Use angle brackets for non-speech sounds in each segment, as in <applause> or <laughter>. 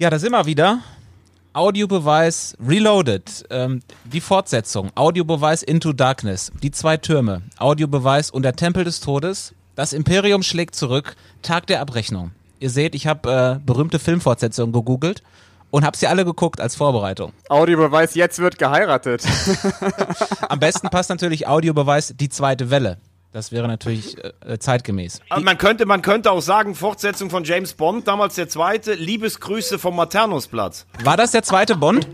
Ja, da sind wir wieder. Audiobeweis Reloaded. Ähm, die Fortsetzung. Audiobeweis Into Darkness. Die zwei Türme. Audiobeweis und der Tempel des Todes. Das Imperium schlägt zurück. Tag der Abrechnung. Ihr seht, ich habe äh, berühmte Filmfortsetzungen gegoogelt und habe sie alle geguckt als Vorbereitung. Audiobeweis, jetzt wird geheiratet. <laughs> Am besten passt natürlich Audiobeweis die zweite Welle. Das wäre natürlich äh, zeitgemäß. Aber man könnte, man könnte auch sagen, Fortsetzung von James Bond, damals der zweite, Liebesgrüße vom Maternusplatz. War das der zweite Bond?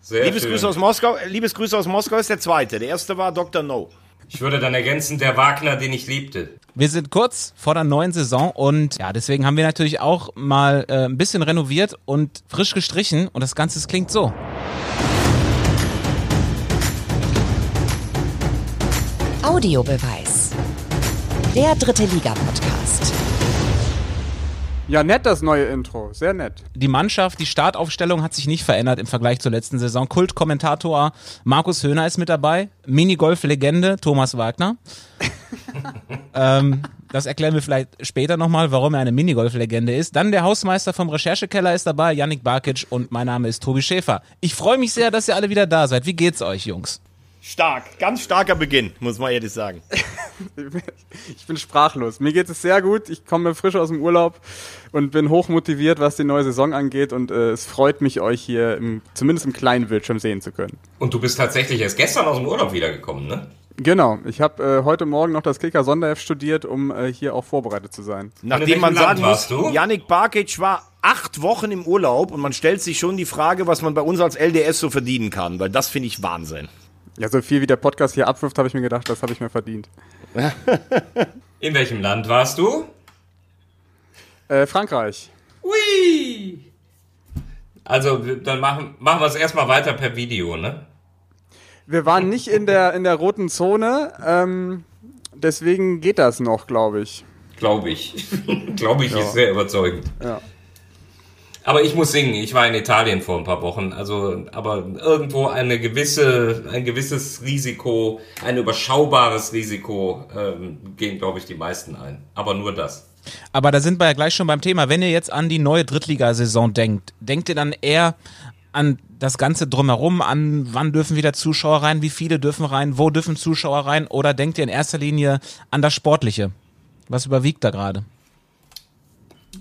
Sehr Liebesgrüße schön. aus Moskau, Liebesgrüße aus Moskau ist der zweite. Der erste war Dr. No. Ich würde dann ergänzen, der Wagner, den ich liebte. Wir sind kurz vor der neuen Saison und ja, deswegen haben wir natürlich auch mal äh, ein bisschen renoviert und frisch gestrichen und das Ganze klingt so. Audiobeweis. Der dritte Liga-Podcast. Ja, nett das neue Intro, sehr nett. Die Mannschaft, die Startaufstellung hat sich nicht verändert im Vergleich zur letzten Saison. Kultkommentator Markus Höhner ist mit dabei, Minigolf-Legende Thomas Wagner. <laughs> ähm, das erklären wir vielleicht später nochmal, warum er eine Minigolf-Legende ist. Dann der Hausmeister vom Recherchekeller ist dabei, Yannick Barkic und mein Name ist Tobi Schäfer. Ich freue mich sehr, dass ihr alle wieder da seid. Wie geht's euch, Jungs? Stark, ganz starker Beginn, muss man ehrlich sagen. <laughs> ich bin sprachlos. Mir geht es sehr gut. Ich komme frisch aus dem Urlaub und bin hochmotiviert, was die neue Saison angeht. Und äh, es freut mich, euch hier im, zumindest im kleinen Bildschirm sehen zu können. Und du bist tatsächlich erst gestern aus dem Urlaub wiedergekommen, ne? Genau, ich habe äh, heute Morgen noch das Kicker Sonderheft studiert, um äh, hier auch vorbereitet zu sein. Nachdem man sagen muss, Yannick Barkic war acht Wochen im Urlaub und man stellt sich schon die Frage, was man bei uns als LDS so verdienen kann, weil das finde ich Wahnsinn. Ja, so viel wie der Podcast hier abwirft, habe ich mir gedacht, das habe ich mir verdient. <laughs> In welchem Land warst du? Äh, Frankreich. Ui! Also, dann machen, machen wir es erstmal weiter per Video, ne? Wir waren nicht in der, in der roten Zone, ähm, deswegen geht das noch, glaube ich. Glaube ich. <laughs> glaube ich, ja. ist sehr überzeugend. Ja. Aber ich muss singen. Ich war in Italien vor ein paar Wochen. Also, aber irgendwo eine gewisse, ein gewisses Risiko, ein überschaubares Risiko ähm, gehen, glaube ich, die meisten ein. Aber nur das. Aber da sind wir ja gleich schon beim Thema. Wenn ihr jetzt an die neue Drittligasaison denkt, denkt ihr dann eher an das Ganze drumherum, an wann dürfen wieder Zuschauer rein, wie viele dürfen rein, wo dürfen Zuschauer rein oder denkt ihr in erster Linie an das Sportliche? Was überwiegt da gerade?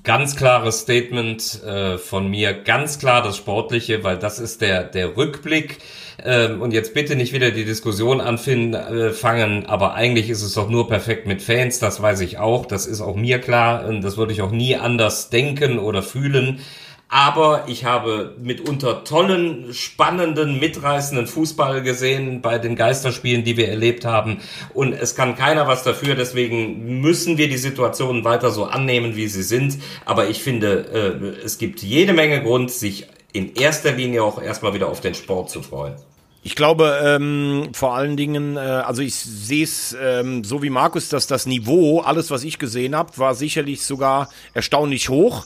Ganz klares Statement äh, von mir, ganz klar das Sportliche, weil das ist der, der Rückblick. Ähm, und jetzt bitte nicht wieder die Diskussion anfangen, äh, aber eigentlich ist es doch nur perfekt mit Fans, das weiß ich auch, das ist auch mir klar und das würde ich auch nie anders denken oder fühlen aber ich habe mitunter tollen, spannenden, mitreißenden Fußball gesehen bei den Geisterspielen, die wir erlebt haben. Und es kann keiner was dafür, deswegen müssen wir die Situationen weiter so annehmen, wie sie sind. Aber ich finde, äh, es gibt jede Menge Grund, sich in erster Linie auch erstmal wieder auf den Sport zu freuen. Ich glaube ähm, vor allen Dingen, äh, also ich sehe es ähm, so wie Markus, dass das Niveau, alles was ich gesehen habe, war sicherlich sogar erstaunlich hoch.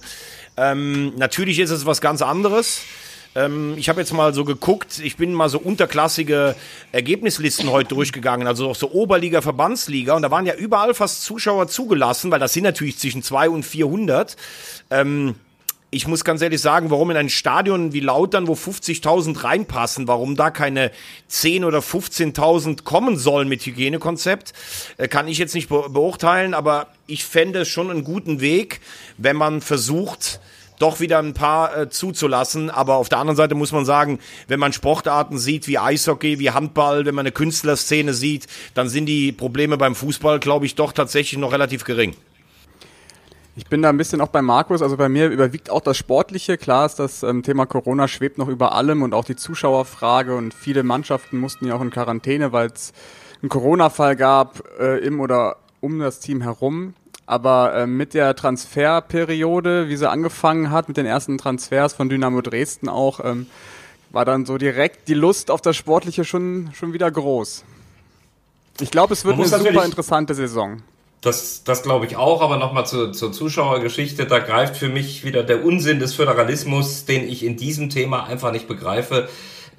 Ähm, natürlich ist es was ganz anderes. Ähm, ich habe jetzt mal so geguckt, ich bin mal so unterklassige Ergebnislisten heute durchgegangen, also auch so Oberliga, Verbandsliga und da waren ja überall fast Zuschauer zugelassen, weil das sind natürlich zwischen 2 und 400. Ähm, ich muss ganz ehrlich sagen, warum in ein Stadion wie Lautern, wo 50.000 reinpassen, warum da keine 10 oder 15.000 kommen sollen mit Hygienekonzept, äh, kann ich jetzt nicht beurteilen, aber ich fände es schon einen guten Weg, wenn man versucht, doch wieder ein paar äh, zuzulassen. Aber auf der anderen Seite muss man sagen, wenn man Sportarten sieht wie Eishockey, wie Handball, wenn man eine Künstlerszene sieht, dann sind die Probleme beim Fußball, glaube ich, doch tatsächlich noch relativ gering. Ich bin da ein bisschen auch bei Markus, also bei mir überwiegt auch das Sportliche. Klar ist das ähm, Thema Corona schwebt noch über allem und auch die Zuschauerfrage und viele Mannschaften mussten ja auch in Quarantäne, weil es einen Corona-Fall gab äh, im oder um das Team herum. Aber äh, mit der Transferperiode, wie sie angefangen hat, mit den ersten Transfers von Dynamo Dresden auch, ähm, war dann so direkt die Lust auf das Sportliche schon, schon wieder groß. Ich glaube, es wird eine super interessante Saison. Das, das glaube ich auch, aber nochmal zur, zur Zuschauergeschichte, da greift für mich wieder der Unsinn des Föderalismus, den ich in diesem Thema einfach nicht begreife.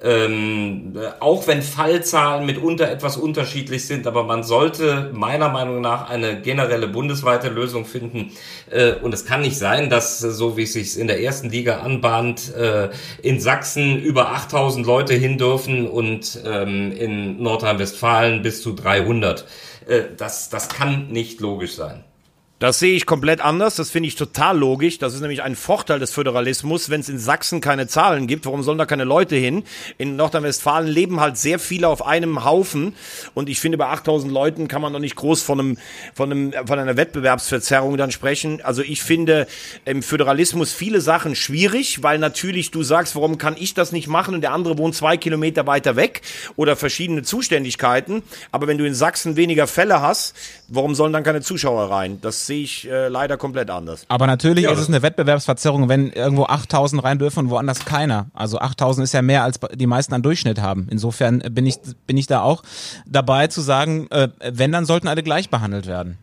Ähm, auch wenn Fallzahlen mitunter etwas unterschiedlich sind, aber man sollte meiner Meinung nach eine generelle bundesweite Lösung finden. Äh, und es kann nicht sein, dass, so wie es sich in der ersten Liga anbahnt, äh, in Sachsen über 8000 Leute hin dürfen und ähm, in Nordrhein-Westfalen bis zu 300. Äh, das, das kann nicht logisch sein. Das sehe ich komplett anders. Das finde ich total logisch. Das ist nämlich ein Vorteil des Föderalismus. Wenn es in Sachsen keine Zahlen gibt, warum sollen da keine Leute hin? In Nordrhein-Westfalen leben halt sehr viele auf einem Haufen. Und ich finde, bei 8000 Leuten kann man noch nicht groß von einem, von einem, von einer Wettbewerbsverzerrung dann sprechen. Also ich finde im Föderalismus viele Sachen schwierig, weil natürlich du sagst, warum kann ich das nicht machen und der andere wohnt zwei Kilometer weiter weg oder verschiedene Zuständigkeiten. Aber wenn du in Sachsen weniger Fälle hast, warum sollen dann keine Zuschauer rein? Das sehe ich äh, leider komplett anders. Aber natürlich ja, ist es eine Wettbewerbsverzerrung, wenn irgendwo 8000 rein dürfen und woanders keiner. Also 8000 ist ja mehr als die meisten an Durchschnitt haben. Insofern bin ich, bin ich da auch dabei zu sagen, äh, wenn, dann sollten alle gleich behandelt werden.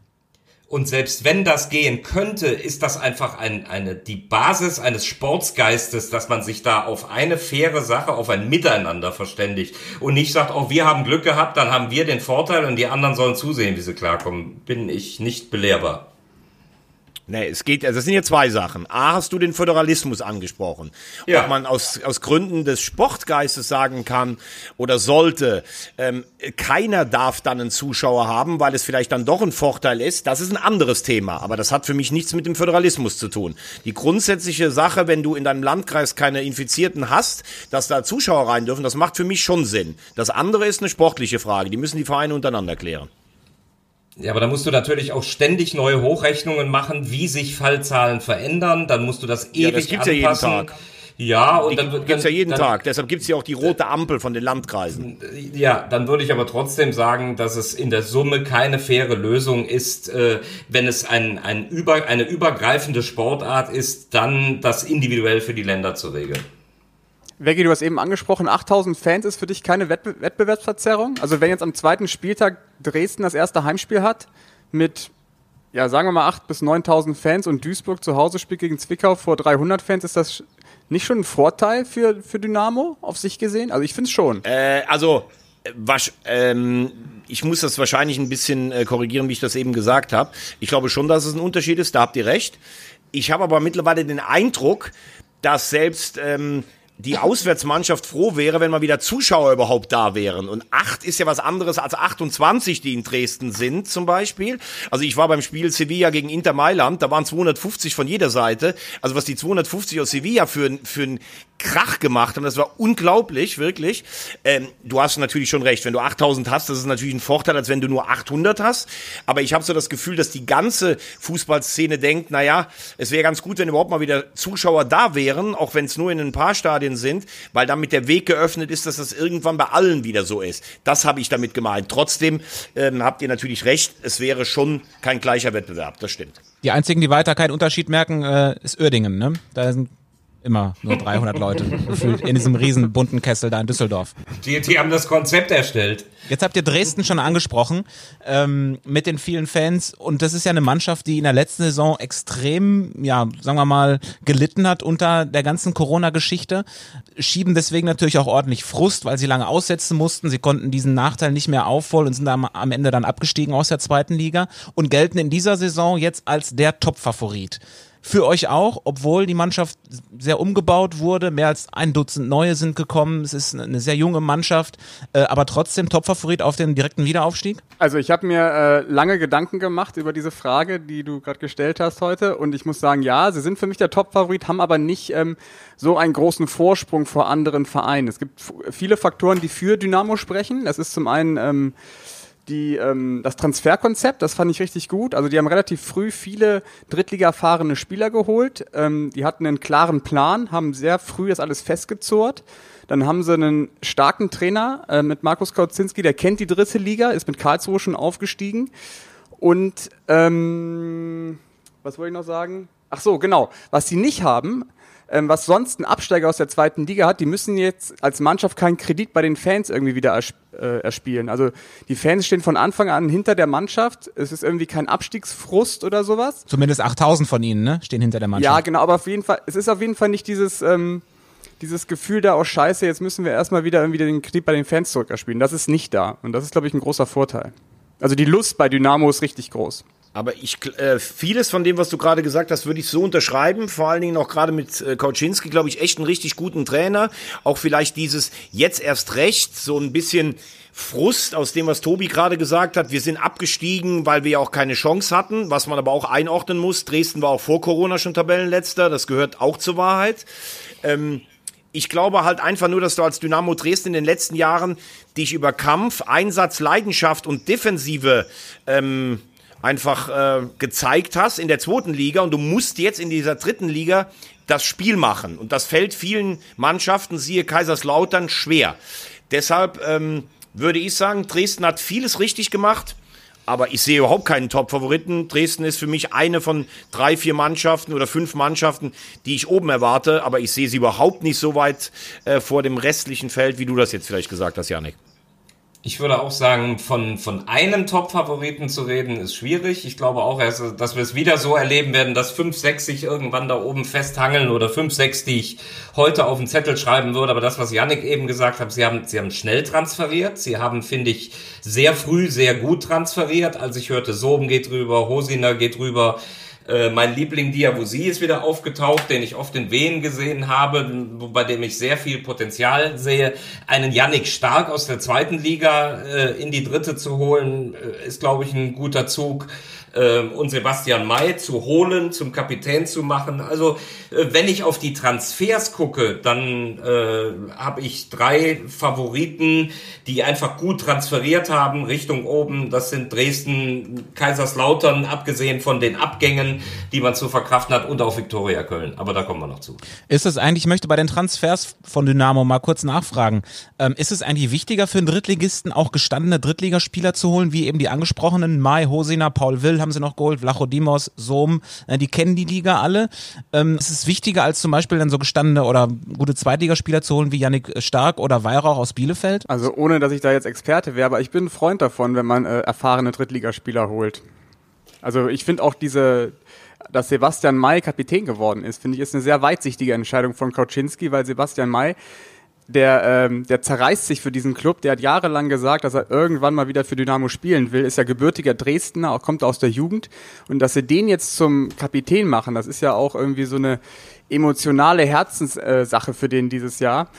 Und selbst wenn das gehen könnte, ist das einfach ein, eine, die Basis eines Sportsgeistes, dass man sich da auf eine faire Sache, auf ein Miteinander verständigt und nicht sagt, oh, wir haben Glück gehabt, dann haben wir den Vorteil und die anderen sollen zusehen, wie sie klarkommen. Bin ich nicht belehrbar. Nee, es geht, also es sind ja zwei Sachen. A, hast du den Föderalismus angesprochen. Ja. Ob man aus, aus Gründen des Sportgeistes sagen kann oder sollte, ähm, keiner darf dann einen Zuschauer haben, weil es vielleicht dann doch ein Vorteil ist, das ist ein anderes Thema. Aber das hat für mich nichts mit dem Föderalismus zu tun. Die grundsätzliche Sache, wenn du in deinem Landkreis keine Infizierten hast, dass da Zuschauer rein dürfen, das macht für mich schon Sinn. Das andere ist eine sportliche Frage. Die müssen die Vereine untereinander klären. Ja, aber da musst du natürlich auch ständig neue Hochrechnungen machen, wie sich Fallzahlen verändern. Dann musst du das ewig ja, das gibt's anpassen. Ja jeden Tag. Ja, und die dann gibt's dann, ja jeden dann, Tag. Deshalb gibt's ja auch die rote Ampel von den Landkreisen. Ja, dann würde ich aber trotzdem sagen, dass es in der Summe keine faire Lösung ist, äh, wenn es ein, ein über, eine übergreifende Sportart ist, dann das individuell für die Länder zu regeln. Veggie, du hast eben angesprochen, 8000 Fans ist für dich keine Wettbe Wettbewerbsverzerrung. Also wenn jetzt am zweiten Spieltag Dresden das erste Heimspiel hat mit, ja sagen wir mal 8 bis 9000 Fans und Duisburg zu Hause spielt gegen Zwickau vor 300 Fans, ist das nicht schon ein Vorteil für, für Dynamo auf sich gesehen? Also ich finde es schon. Äh, also was, ähm, ich muss das wahrscheinlich ein bisschen äh, korrigieren, wie ich das eben gesagt habe. Ich glaube schon, dass es ein Unterschied ist, da habt ihr recht. Ich habe aber mittlerweile den Eindruck, dass selbst ähm, die Auswärtsmannschaft froh wäre, wenn mal wieder Zuschauer überhaupt da wären. Und acht ist ja was anderes als 28, die in Dresden sind, zum Beispiel. Also ich war beim Spiel Sevilla gegen Inter Mailand, da waren 250 von jeder Seite. Also was die 250 aus Sevilla für, für ein Krach gemacht haben. Das war unglaublich, wirklich. Ähm, du hast natürlich schon recht. Wenn du 8000 hast, das ist natürlich ein Vorteil, als wenn du nur 800 hast. Aber ich habe so das Gefühl, dass die ganze Fußballszene denkt, naja, es wäre ganz gut, wenn überhaupt mal wieder Zuschauer da wären, auch wenn es nur in ein paar Stadien sind, weil damit der Weg geöffnet ist, dass das irgendwann bei allen wieder so ist. Das habe ich damit gemeint. Trotzdem ähm, habt ihr natürlich recht, es wäre schon kein gleicher Wettbewerb. Das stimmt. Die einzigen, die weiter keinen Unterschied merken, äh, ist Uerdingen. Ne? Da sind immer nur 300 Leute gefühlt in diesem riesen bunten Kessel da in Düsseldorf. Die, die haben das Konzept erstellt. Jetzt habt ihr Dresden schon angesprochen ähm, mit den vielen Fans und das ist ja eine Mannschaft, die in der letzten Saison extrem, ja, sagen wir mal, gelitten hat unter der ganzen Corona-Geschichte. Schieben deswegen natürlich auch ordentlich Frust, weil sie lange aussetzen mussten. Sie konnten diesen Nachteil nicht mehr aufholen und sind am, am Ende dann abgestiegen aus der zweiten Liga und gelten in dieser Saison jetzt als der Top-Favorit für euch auch, obwohl die Mannschaft sehr umgebaut wurde. Mehr als ein Dutzend neue sind gekommen. Es ist eine sehr junge Mannschaft, äh, aber trotzdem Topfavorit auf den direkten Wiederaufstieg? Also ich habe mir äh, lange Gedanken gemacht über diese Frage, die du gerade gestellt hast heute. Und ich muss sagen, ja, sie sind für mich der Topfavorit, haben aber nicht ähm, so einen großen Vorsprung vor anderen Vereinen. Es gibt viele Faktoren, die für Dynamo sprechen. Das ist zum einen ähm, die, ähm, das Transferkonzept, das fand ich richtig gut. Also die haben relativ früh viele Drittliga erfahrene Spieler geholt. Ähm, die hatten einen klaren Plan, haben sehr früh das alles festgezurrt. Dann haben sie einen starken Trainer äh, mit Markus Kautzinski, der kennt die dritte Liga, ist mit Karlsruhe schon aufgestiegen. Und ähm, was wollte ich noch sagen? Ach so, genau. Was sie nicht haben, ähm, was sonst ein Absteiger aus der zweiten Liga hat, die müssen jetzt als Mannschaft keinen Kredit bei den Fans irgendwie wieder ers äh, erspielen. Also die Fans stehen von Anfang an hinter der Mannschaft. Es ist irgendwie kein Abstiegsfrust oder sowas. Zumindest 8000 von ihnen, ne? Stehen hinter der Mannschaft. Ja, genau, aber auf jeden Fall, es ist auf jeden Fall nicht dieses, ähm, dieses Gefühl da, oh scheiße, jetzt müssen wir erstmal wieder irgendwie den Krieg bei den Fans zurückerspielen. Das ist nicht da. Und das ist, glaube ich, ein großer Vorteil. Also die Lust bei Dynamo ist richtig groß. Aber ich, äh, vieles von dem, was du gerade gesagt hast, würde ich so unterschreiben. Vor allen Dingen auch gerade mit äh, Kauczynski, glaube ich, echt einen richtig guten Trainer. Auch vielleicht dieses jetzt erst recht, so ein bisschen Frust aus dem, was Tobi gerade gesagt hat. Wir sind abgestiegen, weil wir ja auch keine Chance hatten, was man aber auch einordnen muss. Dresden war auch vor Corona schon Tabellenletzter, das gehört auch zur Wahrheit. Ähm, ich glaube halt einfach nur, dass du als Dynamo Dresden in den letzten Jahren dich über Kampf, Einsatz, Leidenschaft und Defensive ähm, einfach äh, gezeigt hast in der zweiten Liga und du musst jetzt in dieser dritten Liga das Spiel machen. Und das fällt vielen Mannschaften, siehe Kaiserslautern, schwer. Deshalb ähm, würde ich sagen, Dresden hat vieles richtig gemacht. Aber ich sehe überhaupt keinen Top-Favoriten. Dresden ist für mich eine von drei, vier Mannschaften oder fünf Mannschaften, die ich oben erwarte. Aber ich sehe sie überhaupt nicht so weit äh, vor dem restlichen Feld, wie du das jetzt vielleicht gesagt hast, Janik. Ich würde auch sagen, von, von einem Top-Favoriten zu reden, ist schwierig. Ich glaube auch, dass wir es wieder so erleben werden, dass 5, 6 sich irgendwann da oben festhangeln oder 5, 6, die ich heute auf den Zettel schreiben würde. Aber das, was Yannick eben gesagt hat, sie haben, sie haben schnell transferiert. Sie haben, finde ich, sehr früh sehr gut transferiert. Als ich hörte, Soben geht rüber, Hosiner geht rüber, äh, mein Liebling Diabusi ist wieder aufgetaucht, den ich oft in Wehen gesehen habe, bei dem ich sehr viel Potenzial sehe. Einen Yannick Stark aus der zweiten Liga äh, in die dritte zu holen, äh, ist, glaube ich, ein guter Zug ähm, und Sebastian May zu holen, zum Kapitän zu machen. Also äh, wenn ich auf die Transfers gucke, dann äh, habe ich drei Favoriten, die einfach gut transferiert haben Richtung oben. Das sind Dresden, Kaiserslautern, abgesehen von den Abgängen, die man zu verkraften hat, und auch Viktoria Köln. Aber da kommen wir noch zu. Ist es eigentlich, ich möchte bei den Transfers von Dynamo mal kurz nachfragen, ähm, ist es eigentlich wichtiger für einen Drittligisten auch gestandene Drittligaspieler zu holen, wie eben die angesprochenen Mai, Hosina, Paul Will, haben sie noch geholt, Vlachodimos, Sohm, äh, die kennen die Liga alle. Ähm, ist es wichtiger, als zum Beispiel dann so gestandene oder gute Zweitligaspieler zu holen wie Yannick Stark oder Weihrauch aus Bielefeld? Also ohne, dass ich da jetzt Experte wäre, aber ich bin ein Freund davon, wenn man äh, erfahrene Drittligaspieler holt. Also ich finde auch diese, dass Sebastian May Kapitän geworden ist, finde ich, ist eine sehr weitsichtige Entscheidung von Kauczynski, weil Sebastian May der, ähm, der zerreißt sich für diesen Club. Der hat jahrelang gesagt, dass er irgendwann mal wieder für Dynamo spielen will. Ist ja gebürtiger Dresdner, auch kommt aus der Jugend. Und dass sie den jetzt zum Kapitän machen, das ist ja auch irgendwie so eine emotionale Herzenssache für den dieses Jahr.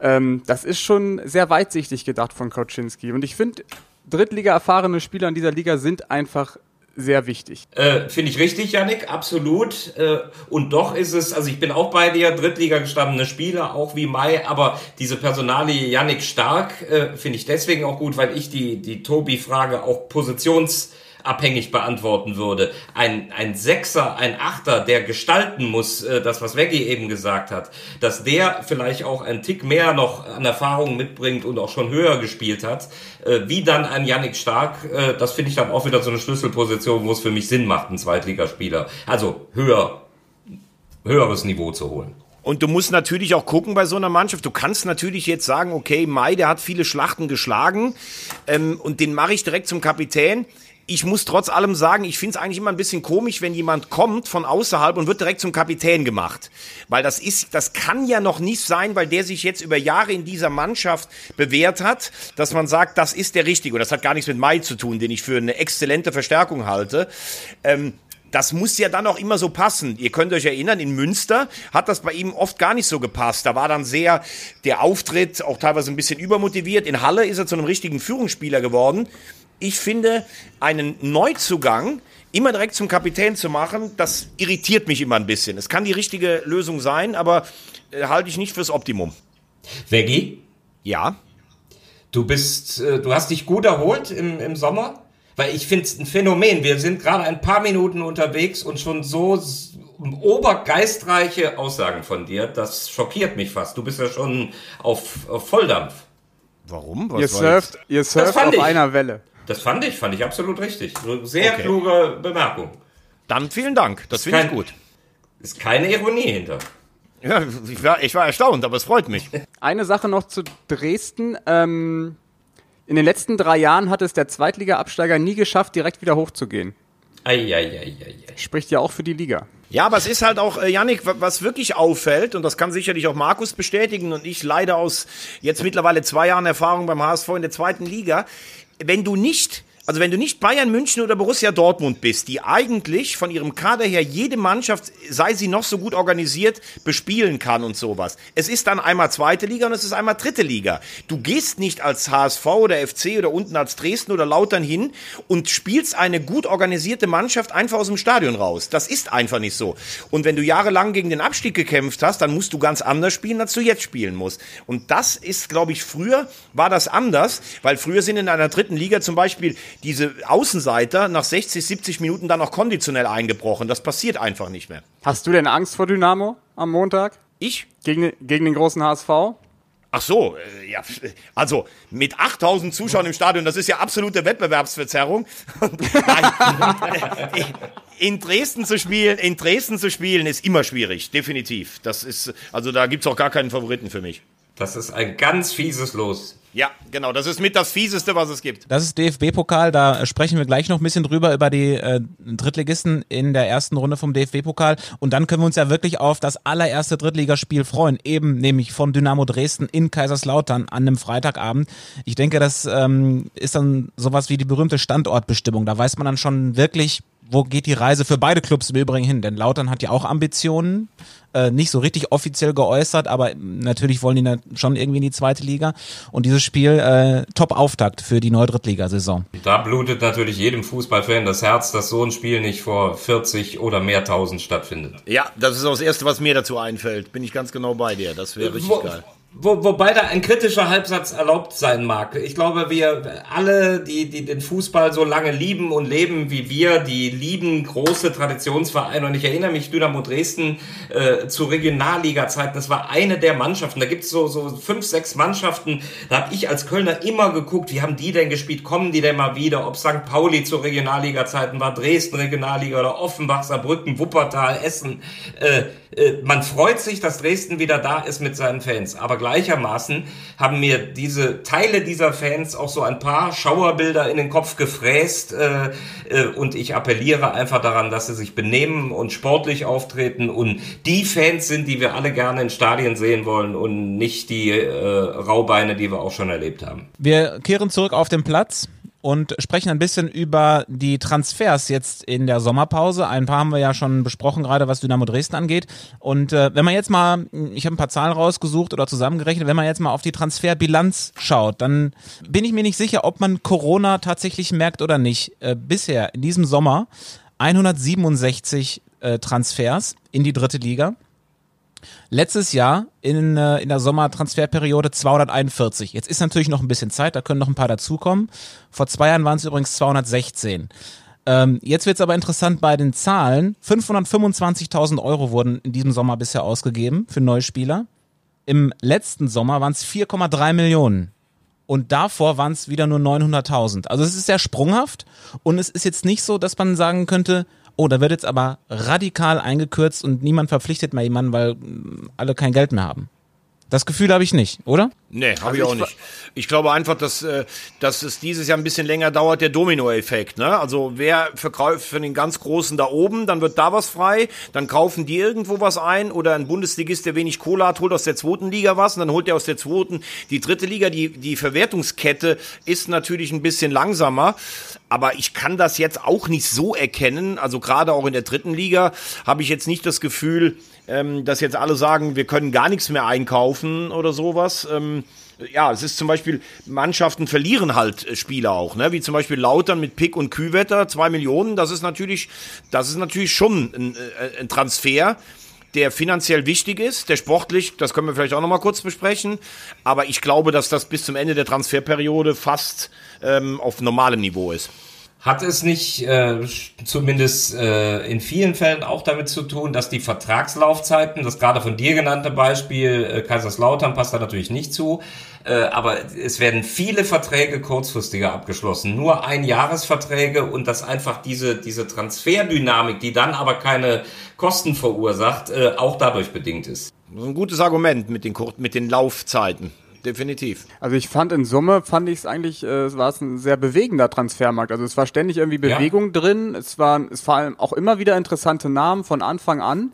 Ähm, das ist schon sehr weitsichtig gedacht von Koczynski. Und ich finde, Drittliga erfahrene Spieler in dieser Liga sind einfach sehr wichtig. Äh, Finde ich richtig, Yannick, absolut. Äh, und doch ist es, also ich bin auch bei dir, Drittliga gestandene Spieler, auch wie Mai, aber diese Personalie Yannick Stark äh, finde ich deswegen auch gut, weil ich die, die Tobi-Frage auch positions abhängig beantworten würde. Ein, ein Sechser, ein Achter, der gestalten muss, äh, das was Veggie eben gesagt hat, dass der vielleicht auch einen Tick mehr noch an Erfahrung mitbringt und auch schon höher gespielt hat, äh, wie dann ein Yannick Stark, äh, das finde ich dann auch wieder so eine Schlüsselposition, wo es für mich Sinn macht, einen Zweitligaspieler. Also höher, höheres Niveau zu holen. Und du musst natürlich auch gucken bei so einer Mannschaft. Du kannst natürlich jetzt sagen, okay, Mai, der hat viele Schlachten geschlagen ähm, und den mache ich direkt zum Kapitän ich muss trotz allem sagen, ich finde es eigentlich immer ein bisschen komisch, wenn jemand kommt von außerhalb und wird direkt zum Kapitän gemacht. Weil das ist, das kann ja noch nicht sein, weil der sich jetzt über Jahre in dieser Mannschaft bewährt hat, dass man sagt, das ist der Richtige. Und das hat gar nichts mit Mai zu tun, den ich für eine exzellente Verstärkung halte. Ähm, das muss ja dann auch immer so passen. Ihr könnt euch erinnern, in Münster hat das bei ihm oft gar nicht so gepasst. Da war dann sehr der Auftritt auch teilweise ein bisschen übermotiviert. In Halle ist er zu einem richtigen Führungsspieler geworden ich finde, einen Neuzugang immer direkt zum Kapitän zu machen, das irritiert mich immer ein bisschen. Es kann die richtige Lösung sein, aber äh, halte ich nicht fürs Optimum. Veggie? Ja. Du bist, äh, du hast dich gut erholt im, im Sommer? Weil ich finde es ein Phänomen. Wir sind gerade ein paar Minuten unterwegs und schon so obergeistreiche Aussagen von dir. Das schockiert mich fast. Du bist ja schon auf, auf Volldampf. Warum? Was ihr surft, ihr surft auf ich. einer Welle. Das fand ich, fand ich absolut richtig. Sehr okay. kluge Bemerkung. Dann vielen Dank, das finde ich gut. Ist keine Ironie hinter. Ja, ich war, ich war erstaunt, aber es freut mich. <laughs> Eine Sache noch zu Dresden. Ähm, in den letzten drei Jahren hat es der Zweitliga-Absteiger nie geschafft, direkt wieder hochzugehen. Eieieiei. Spricht ja auch für die Liga. Ja, aber es ist halt auch, äh, Yannick, was wirklich auffällt, und das kann sicherlich auch Markus bestätigen und ich leider aus jetzt mittlerweile zwei Jahren Erfahrung beim HSV in der zweiten Liga, wenn du nicht also wenn du nicht Bayern München oder Borussia Dortmund bist, die eigentlich von ihrem Kader her jede Mannschaft, sei sie noch so gut organisiert, bespielen kann und sowas. Es ist dann einmal zweite Liga und es ist einmal dritte Liga. Du gehst nicht als HSV oder FC oder unten als Dresden oder Lautern hin und spielst eine gut organisierte Mannschaft einfach aus dem Stadion raus. Das ist einfach nicht so. Und wenn du jahrelang gegen den Abstieg gekämpft hast, dann musst du ganz anders spielen, als du jetzt spielen musst. Und das ist, glaube ich, früher war das anders, weil früher sind in einer dritten Liga zum Beispiel diese Außenseiter nach 60, 70 Minuten dann auch konditionell eingebrochen. Das passiert einfach nicht mehr. Hast du denn Angst vor Dynamo am Montag? Ich? Gegen, gegen den großen HSV? Ach so, äh, ja, also mit 8000 Zuschauern im Stadion, das ist ja absolute Wettbewerbsverzerrung. <laughs> Nein, in Dresden zu spielen, in Dresden zu spielen ist immer schwierig, definitiv. Das ist, also da gibt's auch gar keinen Favoriten für mich. Das ist ein ganz fieses Los. Ja, genau. Das ist mit das Fieseste, was es gibt. Das ist DFB-Pokal. Da sprechen wir gleich noch ein bisschen drüber, über die äh, Drittligisten in der ersten Runde vom DFB-Pokal. Und dann können wir uns ja wirklich auf das allererste Drittligaspiel freuen. Eben nämlich von Dynamo Dresden in Kaiserslautern an einem Freitagabend. Ich denke, das ähm, ist dann sowas wie die berühmte Standortbestimmung. Da weiß man dann schon wirklich, wo geht die Reise für beide Clubs im Übrigen hin? Denn Lautern hat ja auch Ambitionen, äh, nicht so richtig offiziell geäußert, aber natürlich wollen die schon irgendwie in die zweite Liga. Und dieses Spiel äh, Top-Auftakt für die neue Drittligasaison. Da blutet natürlich jedem Fußballfan das Herz, dass so ein Spiel nicht vor 40 oder mehr tausend stattfindet. Ja, das ist auch das Erste, was mir dazu einfällt. Bin ich ganz genau bei dir. Das wäre richtig Wo, geil. Wo, wobei da ein kritischer Halbsatz erlaubt sein mag. Ich glaube, wir alle, die, die den Fußball so lange lieben und leben wie wir, die lieben große Traditionsvereine. Und ich erinnere mich, Dynamo Dresden äh, zu Regionalliga-Zeiten, das war eine der Mannschaften. Da gibt's so, so fünf, sechs Mannschaften. Da habe ich als Kölner immer geguckt, wie haben die denn gespielt? Kommen die denn mal wieder? Ob St. Pauli zu Regionalliga-Zeiten war, Dresden Regionalliga oder Offenbach, Saarbrücken, Wuppertal, Essen. Äh, äh, man freut sich, dass Dresden wieder da ist mit seinen Fans. Aber gleichermaßen haben mir diese Teile dieser Fans auch so ein paar Schauerbilder in den Kopf gefräst äh, äh, und ich appelliere einfach daran, dass sie sich benehmen und sportlich auftreten und die Fans sind, die wir alle gerne in Stadien sehen wollen und nicht die äh, Raubeine, die wir auch schon erlebt haben. Wir kehren zurück auf den Platz und sprechen ein bisschen über die Transfers jetzt in der Sommerpause. Ein paar haben wir ja schon besprochen, gerade was Dynamo Dresden angeht. Und äh, wenn man jetzt mal, ich habe ein paar Zahlen rausgesucht oder zusammengerechnet, wenn man jetzt mal auf die Transferbilanz schaut, dann bin ich mir nicht sicher, ob man Corona tatsächlich merkt oder nicht. Äh, bisher in diesem Sommer 167 äh, Transfers in die dritte Liga. Letztes Jahr in, äh, in der Sommertransferperiode 241. Jetzt ist natürlich noch ein bisschen Zeit, da können noch ein paar dazukommen. Vor zwei Jahren waren es übrigens 216. Ähm, jetzt wird es aber interessant bei den Zahlen. 525.000 Euro wurden in diesem Sommer bisher ausgegeben für neue Spieler. Im letzten Sommer waren es 4,3 Millionen. Und davor waren es wieder nur 900.000. Also es ist sehr sprunghaft und es ist jetzt nicht so, dass man sagen könnte, oh, da wird jetzt aber radikal eingekürzt und niemand verpflichtet mehr jemanden, weil mm, alle kein Geld mehr haben. Das Gefühl habe ich nicht, oder? Nee, habe also ich auch nicht. Ich glaube einfach, dass, äh, dass es dieses Jahr ein bisschen länger dauert, der Domino-Effekt. Ne? Also wer verkauft für den ganz Großen da oben, dann wird da was frei, dann kaufen die irgendwo was ein oder ein Bundesligist, der wenig Kohle hat, holt aus der zweiten Liga was und dann holt er aus der zweiten die dritte Liga. Die, die Verwertungskette ist natürlich ein bisschen langsamer, aber ich kann das jetzt auch nicht so erkennen. Also gerade auch in der dritten Liga habe ich jetzt nicht das Gefühl, ähm, dass jetzt alle sagen, wir können gar nichts mehr einkaufen oder sowas. Ähm, ja, es ist zum Beispiel, Mannschaften verlieren halt äh, Spieler auch, ne? wie zum Beispiel Lautern mit Pick und Kühwetter, zwei Millionen, das ist natürlich, das ist natürlich schon ein, äh, ein Transfer, der finanziell wichtig ist, der sportlich, das können wir vielleicht auch nochmal kurz besprechen, aber ich glaube, dass das bis zum Ende der Transferperiode fast ähm, auf normalem Niveau ist. Hat es nicht äh, zumindest äh, in vielen Fällen auch damit zu tun, dass die Vertragslaufzeiten, das gerade von dir genannte Beispiel äh, Kaiserslautern passt da natürlich nicht zu, äh, aber es werden viele Verträge kurzfristiger abgeschlossen, nur Einjahresverträge und dass einfach diese diese Transferdynamik, die dann aber keine Kosten verursacht, äh, auch dadurch bedingt ist. Das ist ein gutes Argument mit den mit den Laufzeiten. Definitiv. Also ich fand in Summe, fand ich es eigentlich, äh, war es ein sehr bewegender Transfermarkt. Also es war ständig irgendwie Bewegung ja. drin. Es waren es allem auch immer wieder interessante Namen von Anfang an.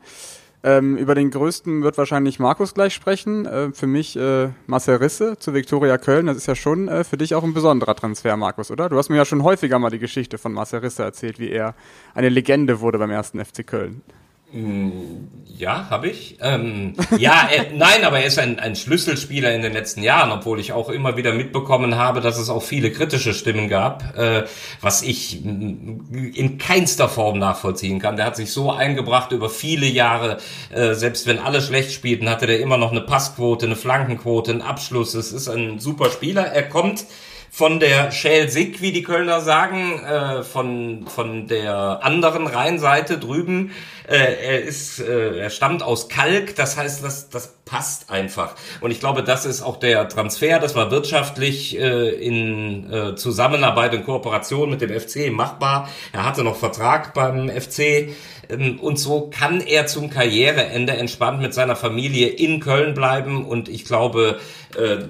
Ähm, über den größten wird wahrscheinlich Markus gleich sprechen. Äh, für mich äh, Marcel Risse zu Viktoria Köln. Das ist ja schon äh, für dich auch ein besonderer Transfer, Markus, oder? Du hast mir ja schon häufiger mal die Geschichte von Marcel Risse erzählt, wie er eine Legende wurde beim ersten FC Köln. Mm, ja, habe ich. Ähm, ja, er, <laughs> nein, aber er ist ein, ein Schlüsselspieler in den letzten Jahren, obwohl ich auch immer wieder mitbekommen habe, dass es auch viele kritische Stimmen gab, äh, was ich in keinster Form nachvollziehen kann. Der hat sich so eingebracht über viele Jahre, äh, selbst wenn alle schlecht spielten, hatte der immer noch eine Passquote, eine Flankenquote, einen Abschluss. Es ist ein super Spieler. Er kommt von der Schelsig, wie die Kölner sagen, äh, von, von der anderen Rheinseite drüben. Äh, er ist, äh, er stammt aus Kalk, das heißt, das, das passt einfach. Und ich glaube, das ist auch der Transfer, das war wirtschaftlich äh, in Zusammenarbeit und Kooperation mit dem FC machbar. Er hatte noch Vertrag beim FC ähm, und so kann er zum Karriereende entspannt mit seiner Familie in Köln bleiben. Und ich glaube,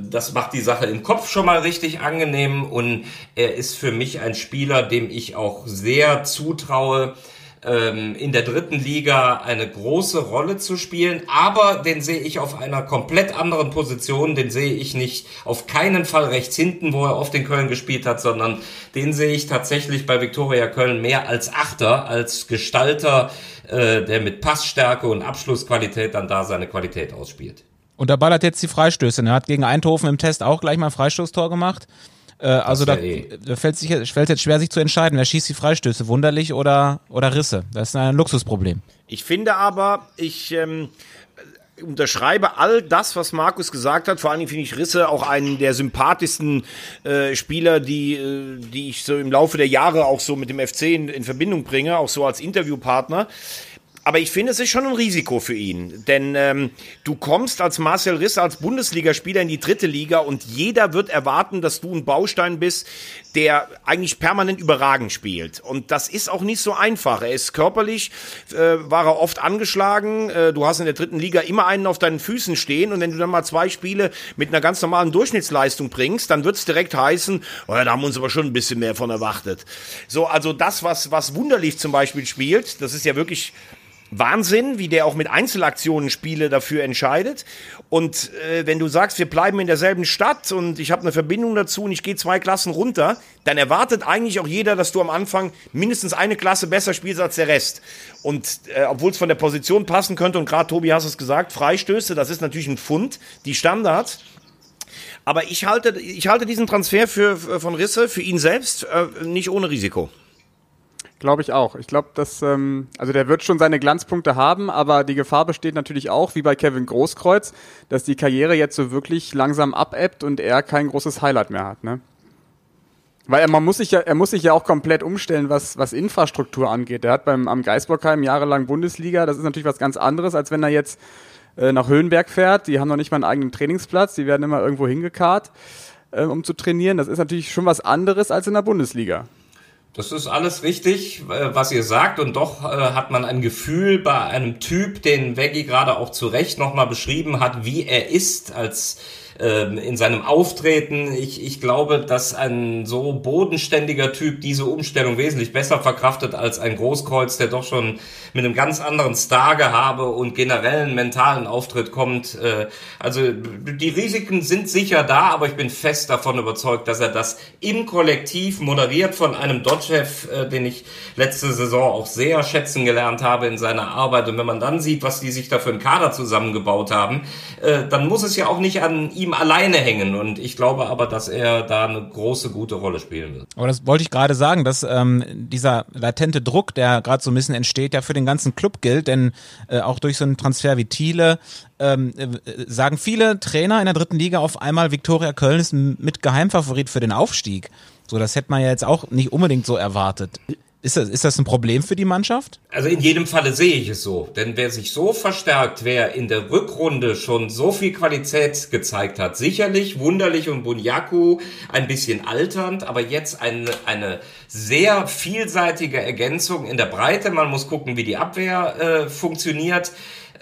das macht die Sache im Kopf schon mal richtig angenehm. Und er ist für mich ein Spieler, dem ich auch sehr zutraue, ähm, in der dritten Liga eine große Rolle zu spielen, aber den sehe ich auf einer komplett anderen Position, den sehe ich nicht auf keinen Fall rechts hinten, wo er oft in Köln gespielt hat, sondern den sehe ich tatsächlich bei Viktoria Köln mehr als Achter, als Gestalter, äh, der mit Passstärke und Abschlussqualität dann da seine Qualität ausspielt. Und er ballert jetzt die Freistöße. Er hat gegen Eindhoven im Test auch gleich mal ein Freistoßtor gemacht. Äh, also da, eh. da fällt es fällt jetzt schwer, sich zu entscheiden. Wer schießt die Freistöße? Wunderlich oder, oder Risse? Das ist ein Luxusproblem. Ich finde aber, ich ähm, unterschreibe all das, was Markus gesagt hat. Vor allen Dingen finde ich Risse auch einen der sympathischsten äh, Spieler, die, äh, die ich so im Laufe der Jahre auch so mit dem FC in, in Verbindung bringe, auch so als Interviewpartner. Aber ich finde, es ist schon ein Risiko für ihn. Denn ähm, du kommst als Marcel Riss, als Bundesligaspieler in die dritte Liga und jeder wird erwarten, dass du ein Baustein bist, der eigentlich permanent überragend spielt. Und das ist auch nicht so einfach. Er ist körperlich, äh, war er oft angeschlagen. Äh, du hast in der dritten Liga immer einen auf deinen Füßen stehen. Und wenn du dann mal zwei Spiele mit einer ganz normalen Durchschnittsleistung bringst, dann wird es direkt heißen, oh ja, da haben wir uns aber schon ein bisschen mehr von erwartet. So, also das, was, was Wunderlich zum Beispiel spielt, das ist ja wirklich Wahnsinn, wie der auch mit Einzelaktionen Spiele dafür entscheidet. Und äh, wenn du sagst, wir bleiben in derselben Stadt und ich habe eine Verbindung dazu und ich gehe zwei Klassen runter, dann erwartet eigentlich auch jeder, dass du am Anfang mindestens eine Klasse besser spielst als der Rest. Und äh, obwohl es von der Position passen könnte, und gerade Tobi hast es gesagt, Freistöße, das ist natürlich ein Fund, die Standards. Aber ich halte, ich halte diesen Transfer für, von Risse, für ihn selbst, äh, nicht ohne Risiko. Glaube ich auch. Ich glaube, dass ähm, also der wird schon seine Glanzpunkte haben, aber die Gefahr besteht natürlich auch, wie bei Kevin Großkreuz, dass die Karriere jetzt so wirklich langsam abebbt und er kein großes Highlight mehr hat. Ne? Weil er, man muss sich ja, er muss sich ja auch komplett umstellen, was, was Infrastruktur angeht. Er hat beim am Geisbockheim jahrelang Bundesliga. Das ist natürlich was ganz anderes, als wenn er jetzt äh, nach Höhenberg fährt. Die haben noch nicht mal einen eigenen Trainingsplatz. Die werden immer irgendwo hingekarrt, äh, um zu trainieren. Das ist natürlich schon was anderes als in der Bundesliga. Das ist alles richtig, äh, was ihr sagt. Und doch äh, hat man ein Gefühl bei einem Typ, den Veggie gerade auch zu Recht nochmal beschrieben hat, wie er ist als in seinem Auftreten. Ich, ich glaube, dass ein so bodenständiger Typ diese Umstellung wesentlich besser verkraftet als ein Großkreuz, der doch schon mit einem ganz anderen Stargehabe und generellen mentalen Auftritt kommt. Äh, also die Risiken sind sicher da, aber ich bin fest davon überzeugt, dass er das im Kollektiv moderiert von einem Dodge-Chef, äh, den ich letzte Saison auch sehr schätzen gelernt habe in seiner Arbeit. Und wenn man dann sieht, was die sich da für einen Kader zusammengebaut haben, äh, dann muss es ja auch nicht an ihm ihm alleine hängen. Und ich glaube aber, dass er da eine große, gute Rolle spielen wird. Aber das wollte ich gerade sagen, dass ähm, dieser latente Druck, der gerade so ein bisschen entsteht, ja für den ganzen Club gilt. Denn äh, auch durch so einen Transfer wie Thiele ähm, äh, sagen viele Trainer in der dritten Liga auf einmal, Viktoria Köln ist mit Geheimfavorit für den Aufstieg. So, das hätte man ja jetzt auch nicht unbedingt so erwartet. Ist das, ist das ein Problem für die Mannschaft? Also in jedem Falle sehe ich es so. Denn wer sich so verstärkt, wer in der Rückrunde schon so viel Qualität gezeigt hat, sicherlich Wunderlich und Bunyaku ein bisschen alternd, aber jetzt eine, eine sehr vielseitige Ergänzung in der Breite. Man muss gucken, wie die Abwehr äh, funktioniert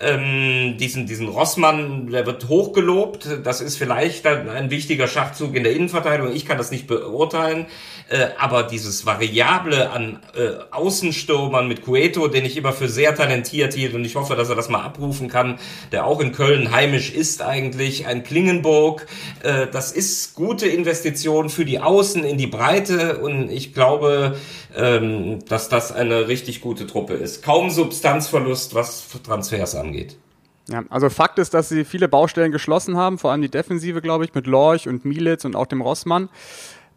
Ähm, diesen, diesen Rossmann, der wird hochgelobt. Das ist vielleicht ein wichtiger Schachzug in der Innenverteidigung. Ich kann das nicht beurteilen. Äh, aber dieses Variable an äh, Außenstürmern mit Cueto, den ich immer für sehr talentiert hielt und ich hoffe, dass er das mal abrufen kann, der auch in Köln heimisch ist eigentlich, ein Klingenburg, äh, das ist gute Investition für die Außen in die Breite und ich glaube, ähm, dass das eine richtig gute Truppe ist. Kaum Substanzverlust, was Transfers angeht. Ja, also Fakt ist, dass sie viele Baustellen geschlossen haben, vor allem die Defensive, glaube ich, mit Lorch und Militz und auch dem Rossmann.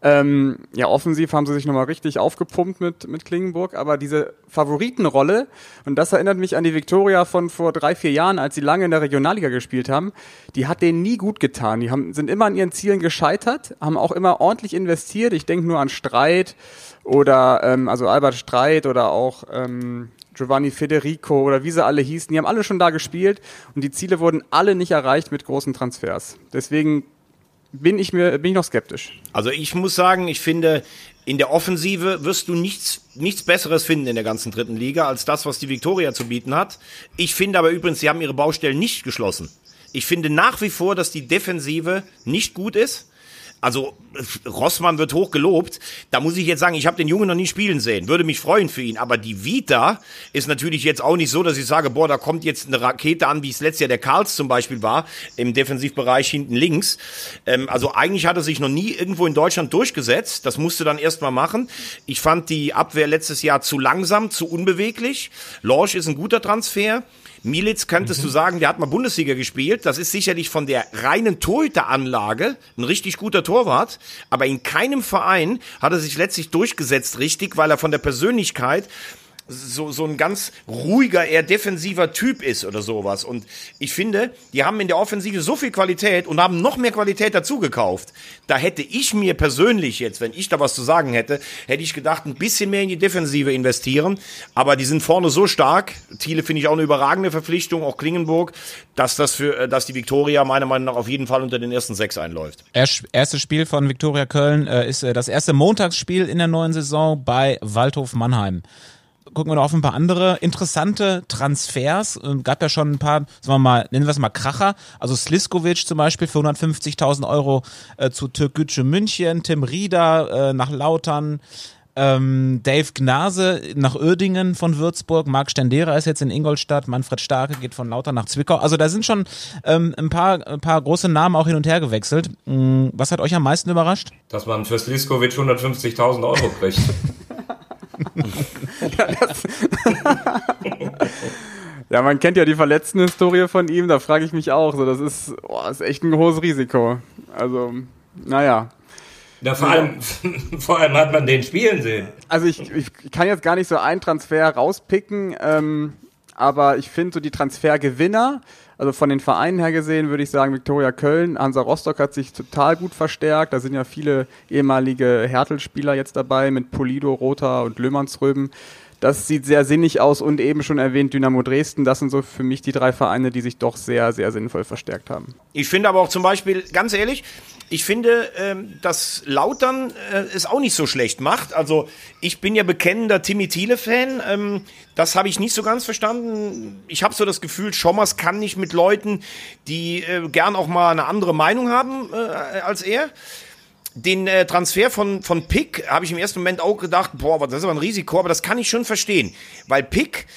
Ähm, ja, offensiv haben sie sich nochmal richtig aufgepumpt mit, mit Klingenburg, aber diese Favoritenrolle, und das erinnert mich an die Viktoria von vor drei, vier Jahren, als sie lange in der Regionalliga gespielt haben, die hat denen nie gut getan. Die haben, sind immer an ihren Zielen gescheitert, haben auch immer ordentlich investiert. Ich denke nur an Streit oder, ähm, also Albert Streit oder auch ähm, Giovanni Federico oder wie sie alle hießen, die haben alle schon da gespielt und die Ziele wurden alle nicht erreicht mit großen Transfers. Deswegen bin ich mir bin ich noch skeptisch. Also ich muss sagen, ich finde in der Offensive wirst du nichts nichts besseres finden in der ganzen dritten Liga als das, was die Viktoria zu bieten hat. Ich finde aber übrigens, sie haben ihre Baustellen nicht geschlossen. Ich finde nach wie vor, dass die Defensive nicht gut ist also Rossmann wird hoch gelobt. Da muss ich jetzt sagen, ich habe den Jungen noch nie spielen sehen. Würde mich freuen für ihn. Aber die Vita ist natürlich jetzt auch nicht so, dass ich sage, boah, da kommt jetzt eine Rakete an, wie es letztes Jahr der Karls zum Beispiel war, im Defensivbereich hinten links. Ähm, also eigentlich hat er sich noch nie irgendwo in Deutschland durchgesetzt. Das musste dann erstmal machen. Ich fand die Abwehr letztes Jahr zu langsam, zu unbeweglich. Lorsch ist ein guter Transfer. Militz könntest mhm. du sagen, der hat mal Bundesliga gespielt. Das ist sicherlich von der reinen Torhüteranlage ein richtig guter Torwart. Aber in keinem Verein hat er sich letztlich durchgesetzt richtig, weil er von der Persönlichkeit so, so ein ganz ruhiger, eher defensiver Typ ist oder sowas. Und ich finde, die haben in der Offensive so viel Qualität und haben noch mehr Qualität dazu gekauft. Da hätte ich mir persönlich jetzt, wenn ich da was zu sagen hätte, hätte ich gedacht, ein bisschen mehr in die Defensive investieren. Aber die sind vorne so stark. Thiele finde ich auch eine überragende Verpflichtung, auch Klingenburg, dass das für, äh, dass die Viktoria meiner Meinung nach auf jeden Fall unter den ersten sechs einläuft. Erstes Spiel von Viktoria Köln äh, ist äh, das erste Montagsspiel in der neuen Saison bei Waldhof Mannheim gucken wir noch auf ein paar andere interessante Transfers. Ähm, gab ja schon ein paar, sagen wir mal, nennen wir es mal Kracher. Also Sliskovic zum Beispiel für 150.000 Euro äh, zu Türkgücü München, Tim Rieder äh, nach Lautern. Ähm, Dave Gnase nach Uerdingen von Würzburg, Marc Stendera ist jetzt in Ingolstadt, Manfred Starke geht von Lautern nach Zwickau. Also da sind schon ähm, ein, paar, ein paar große Namen auch hin und her gewechselt. Ähm, was hat euch am meisten überrascht? Dass man für Sliskovic 150.000 Euro kriegt. <laughs> <laughs> ja, man kennt ja die Verletzten-Historie von ihm, da frage ich mich auch. So, das ist, oh, ist echt ein hohes Risiko. Also, naja. Ja, vor, allem, <laughs> vor allem hat man den spielen sehen. Also ich, ich kann jetzt gar nicht so einen Transfer rauspicken, ähm, aber ich finde so die Transfergewinner, also von den Vereinen her gesehen, würde ich sagen, Viktoria Köln, Hansa Rostock hat sich total gut verstärkt. Da sind ja viele ehemalige Hertel-Spieler jetzt dabei mit Polido, Rotha und Löhmannsröben. Das sieht sehr sinnig aus und eben schon erwähnt Dynamo Dresden. Das sind so für mich die drei Vereine, die sich doch sehr, sehr sinnvoll verstärkt haben. Ich finde aber auch zum Beispiel, ganz ehrlich, ich finde, ähm, dass Lautern äh, es auch nicht so schlecht macht. Also ich bin ja bekennender Timmy Thiele-Fan. Ähm, das habe ich nicht so ganz verstanden. Ich habe so das Gefühl, Schommers kann nicht mit Leuten, die äh, gern auch mal eine andere Meinung haben äh, als er den äh, Transfer von, von Pick habe ich im ersten Moment auch gedacht, boah, das ist aber ein Risiko, aber das kann ich schon verstehen. Weil Pick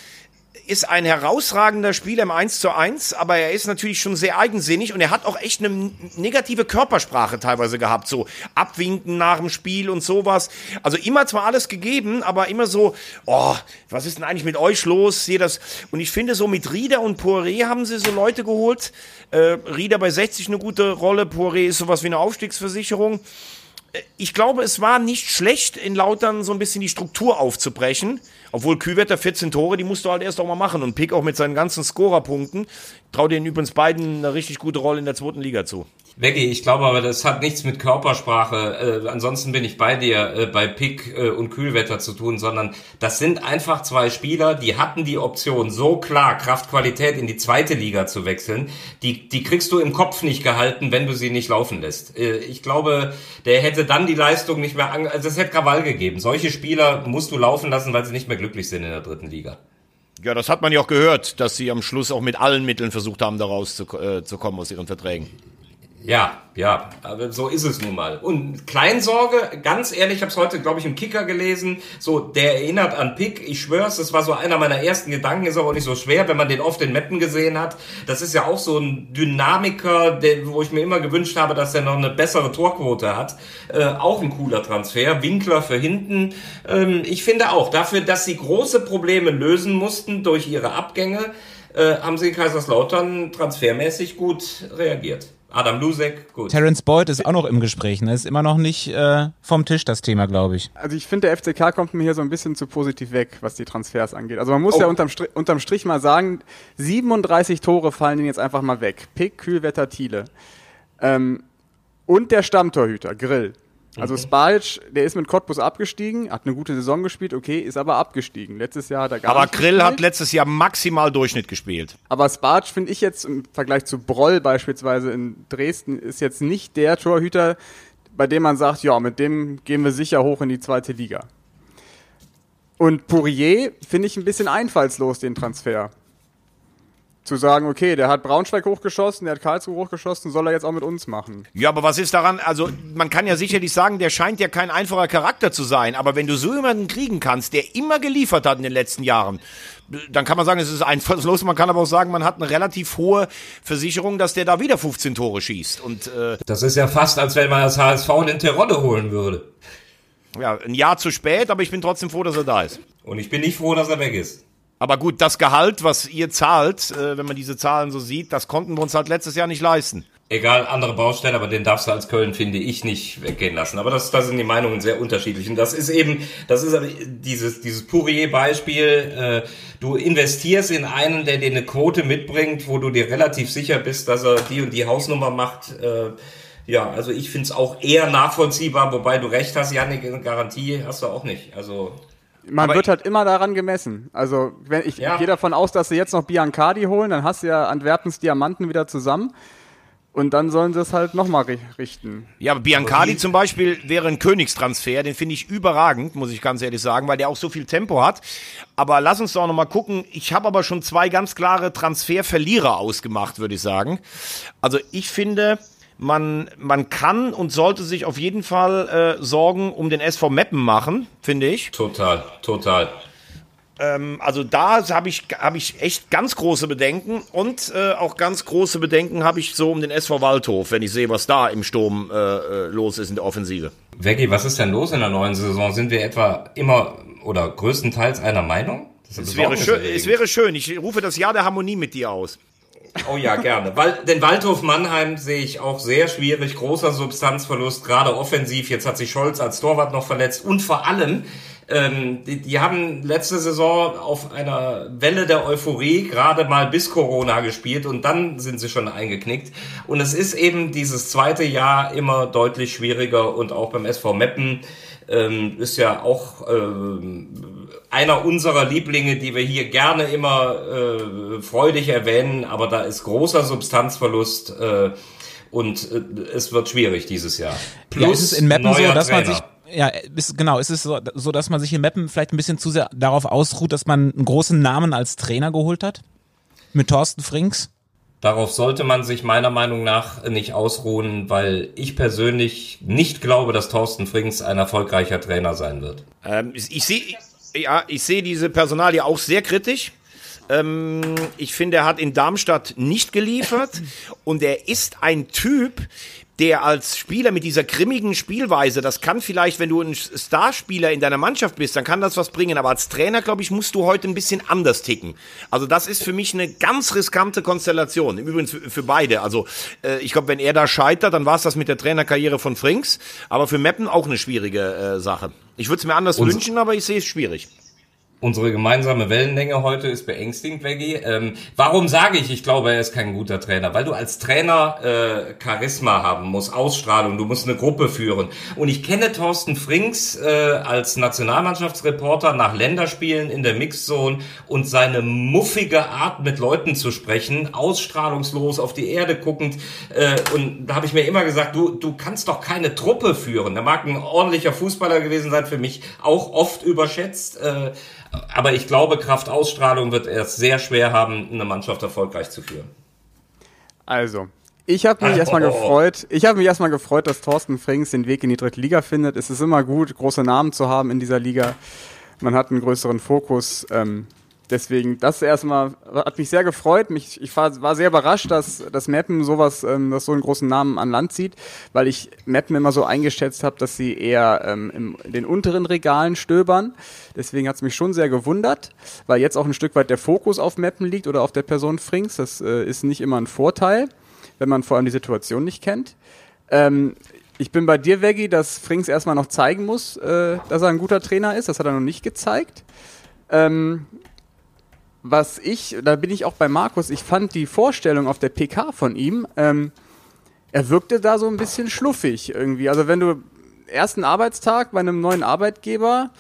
ist ein herausragender Spieler im 1 zu 1, aber er ist natürlich schon sehr eigensinnig und er hat auch echt eine negative Körpersprache teilweise gehabt, so abwinken nach dem Spiel und sowas. Also immer zwar alles gegeben, aber immer so, oh, was ist denn eigentlich mit euch los? Sehe das. Und ich finde so mit Rieder und Poiré haben sie so Leute geholt. Äh, Rieder bei 60 eine gute Rolle, Poiré ist sowas wie eine Aufstiegsversicherung ich glaube, es war nicht schlecht, in Lautern so ein bisschen die Struktur aufzubrechen. Obwohl Küwetter 14 Tore, die musst du halt erst auch mal machen. Und Pick auch mit seinen ganzen Scorerpunkten. Trau denen übrigens beiden eine richtig gute Rolle in der zweiten Liga zu. Veggie, ich glaube aber, das hat nichts mit Körpersprache, äh, ansonsten bin ich bei dir, äh, bei Pick äh, und Kühlwetter zu tun, sondern das sind einfach zwei Spieler, die hatten die Option, so klar Kraftqualität in die zweite Liga zu wechseln. Die, die kriegst du im Kopf nicht gehalten, wenn du sie nicht laufen lässt. Äh, ich glaube, der hätte dann die Leistung nicht mehr, an, also es hätte Krawall gegeben. Solche Spieler musst du laufen lassen, weil sie nicht mehr glücklich sind in der dritten Liga. Ja, das hat man ja auch gehört, dass sie am Schluss auch mit allen Mitteln versucht haben, da rauszukommen äh, aus ihren Verträgen. Ja, ja, aber so ist es nun mal. Und Kleinsorge, ganz ehrlich, ich habe es heute, glaube ich, im Kicker gelesen, so, der erinnert an Pick, ich schwör's, das war so einer meiner ersten Gedanken, ist aber nicht so schwer, wenn man den oft in Meppen gesehen hat. Das ist ja auch so ein Dynamiker, der, wo ich mir immer gewünscht habe, dass er noch eine bessere Torquote hat. Äh, auch ein cooler Transfer. Winkler für hinten. Ähm, ich finde auch, dafür, dass sie große Probleme lösen mussten durch ihre Abgänge, äh, haben sie Kaiserslautern transfermäßig gut reagiert. Adam Lusek, gut. Terence Boyd ist auch noch im Gespräch, ne? Ist immer noch nicht äh, vom Tisch das Thema, glaube ich. Also ich finde, der FCK kommt mir hier so ein bisschen zu positiv weg, was die Transfers angeht. Also man muss Oh. ja unterm, Strich, unterm Strich mal sagen, 37 Tore fallen denen jetzt einfach mal weg. Pick, Kühlwetter, Thiele. Ähm, und der Stammtorhüter, Grill. Also Spalic, der ist mit Cottbus abgestiegen, hat eine gute Saison gespielt, okay, ist aber abgestiegen. Letztes Jahr hat er gar Aber nicht Grill gespielt. hat letztes Jahr maximal Durchschnitt gespielt. Aber Sparch finde ich jetzt im Vergleich zu Broll beispielsweise in Dresden ist jetzt nicht der Torhüter, bei dem man sagt, ja, mit dem gehen wir sicher hoch in die zweite Liga. Und Pourier finde ich ein bisschen einfallslos, den Transfer. Zu sagen, okay, der hat Braunschweig hochgeschossen, der hat Karlsruhe hochgeschossen, soll er jetzt auch mit uns machen. Ja, aber was ist daran? Also, man kann ja sicherlich sagen, der scheint ja kein einfacher Charakter zu sein. Aber wenn du so jemanden kriegen kannst, der immer geliefert hat in den letzten Jahren, dann kann man sagen, es ist einfallslos. Man kann aber auch sagen, man hat eine relativ hohe Versicherung, dass der da wieder 15 Tore schießt. Und äh, Das ist ja fast, als wenn man das HSV in Terodde holen würde. ja, ein Jahr zu spät, aber ich bin trotzdem froh, dass er da ist. Und ich bin nicht froh, dass er weg ist. Aber gut, das Gehalt, was ihr zahlt, äh, wenn man diese Zahlen so sieht, das konnten wir uns halt letztes Jahr nicht leisten. Egal, andere Baustelle, aber den darfst du als Köln, finde ich, nicht weggehen lassen. Aber das, da sind die Meinungen sehr unterschiedlich. Und das ist eben, das ist dieses, dieses Pourier-Beispiel, äh, du investierst in einen, der dir eine Quote mitbringt, wo du dir relativ sicher bist, dass er die und die Hausnummer macht. Äh, ja, also ich finde es auch eher nachvollziehbar, wobei du recht hast, Janik, eine Garantie hast du auch nicht. Also Man Aber wird halt immer daran gemessen. Also wenn ich, Ja. ich gehe davon aus, dass sie jetzt noch Biancardi holen, dann hast du ja Antwerpens Diamanten wieder zusammen. Und dann sollen sie es halt nochmal richten. Ja, aber Biancardi zum Beispiel wäre ein Königstransfer, den finde ich überragend, muss ich ganz ehrlich sagen, weil der auch so viel Tempo hat. Aber lass uns doch noch mal gucken. Ich habe aber schon zwei ganz klare Transferverlierer ausgemacht, würde ich sagen. Also ich finde, man, man kann und sollte sich auf jeden Fall äh, Sorgen um den SV Meppen machen, finde ich. total, total. Also da habe ich, hab ich echt ganz große Bedenken und äh, auch ganz große Bedenken habe ich so um den SV Waldhof, wenn ich sehe, was da im Sturm äh, äh, los ist in der Offensive. Veggie, was ist denn los in der neuen Saison? Sind wir etwa immer oder größtenteils einer Meinung? Es wäre, schön, es wäre schön. Ich rufe das Jahr der Harmonie mit dir aus. Oh ja, gerne. Weil, den Waldhof Mannheim sehe ich auch sehr schwierig. Großer Substanzverlust, gerade offensiv. Jetzt hat sich Scholz als Torwart noch verletzt. Und vor allem, ähm, die, die haben letzte Saison auf einer Welle der Euphorie gerade mal bis Corona gespielt und dann sind sie schon eingeknickt. Und es ist eben dieses zweite Jahr immer deutlich schwieriger und auch beim SV Meppen ähm, ist ja auch ähm, einer unserer Lieblinge, die wir hier gerne immer äh, freudig erwähnen, aber da ist großer Substanzverlust äh, und äh, es wird schwierig dieses Jahr. ja, ist es in Meppen so, dass man Trainer. sich ja, ist, genau, ist es so, so, dass man sich in Meppen vielleicht ein bisschen zu sehr darauf ausruht, dass man einen großen Namen als Trainer geholt hat? Mit Thorsten Frings? Darauf sollte man sich meiner Meinung nach nicht ausruhen, weil ich persönlich nicht glaube, dass Thorsten Frings ein erfolgreicher Trainer sein wird. Ähm, ich sehe ja, ich sehe diese Personalie auch sehr kritisch. Ähm, ich finde, er hat in Darmstadt nicht geliefert und er ist ein Typ, der als Spieler mit dieser grimmigen Spielweise, das kann vielleicht, wenn du ein Starspieler in deiner Mannschaft bist, dann kann das was bringen, aber als Trainer, glaube ich, musst du heute ein bisschen anders ticken. Also das ist für mich eine ganz riskante Konstellation, im Übrigen für, beide. Also äh, ich glaube, wenn er da scheitert, dann war es das mit der Trainerkarriere von Frings, aber für Meppen auch eine schwierige äh, Sache. Ich würde es mir anders Und- wünschen, aber ich sehe es schwierig. Unsere gemeinsame Wellenlänge heute ist beängstigend, Veggie. Ähm, warum sage ich, ich glaube, er ist kein guter Trainer? Weil du als Trainer äh, Charisma haben musst, Ausstrahlung, du musst eine Gruppe führen. Und ich kenne Thorsten Frings äh, als Nationalmannschaftsreporter nach Länderspielen in der Mixzone und seine muffige Art, mit Leuten zu sprechen, ausstrahlungslos auf die Erde guckend. Äh, und da habe ich mir immer gesagt, du, du kannst doch keine Truppe führen. Der mag ein ordentlicher Fußballer gewesen sein, für mich auch oft überschätzt. Äh, Aber ich glaube, Kraftausstrahlung wird erst sehr schwer haben, eine Mannschaft erfolgreich zu führen. Also, ich habe mich <laughs> erstmal gefreut. Ich habe mich erstmal gefreut, dass Thorsten Frings den Weg in die dritte Liga findet. Es ist immer gut, große Namen zu haben in dieser Liga. Man hat einen größeren Fokus. Ähm, deswegen, das erstmal hat mich sehr gefreut. Mich, ich war, war sehr überrascht, dass das Mappen sowas, ähm, das so einen großen Namen an Land zieht, weil ich Mappen immer so eingeschätzt habe, dass sie eher ähm, in den unteren Regalen stöbern. Deswegen hat es mich schon sehr gewundert, weil jetzt auch ein Stück weit der Fokus auf Mappen liegt oder auf der Person Frings. Das äh, ist nicht immer ein Vorteil, wenn man vor allem die Situation nicht kennt. Ähm, ich bin bei dir, Veggie, dass Frings erstmal noch zeigen muss, äh, dass er ein guter Trainer ist. Das hat er noch nicht gezeigt. Ähm, was ich, da bin ich auch bei Markus, ich fand die Vorstellung auf der PK von ihm, ähm, er wirkte da so ein bisschen schluffig irgendwie. Also wenn du ersten Arbeitstag bei einem neuen Arbeitgeber,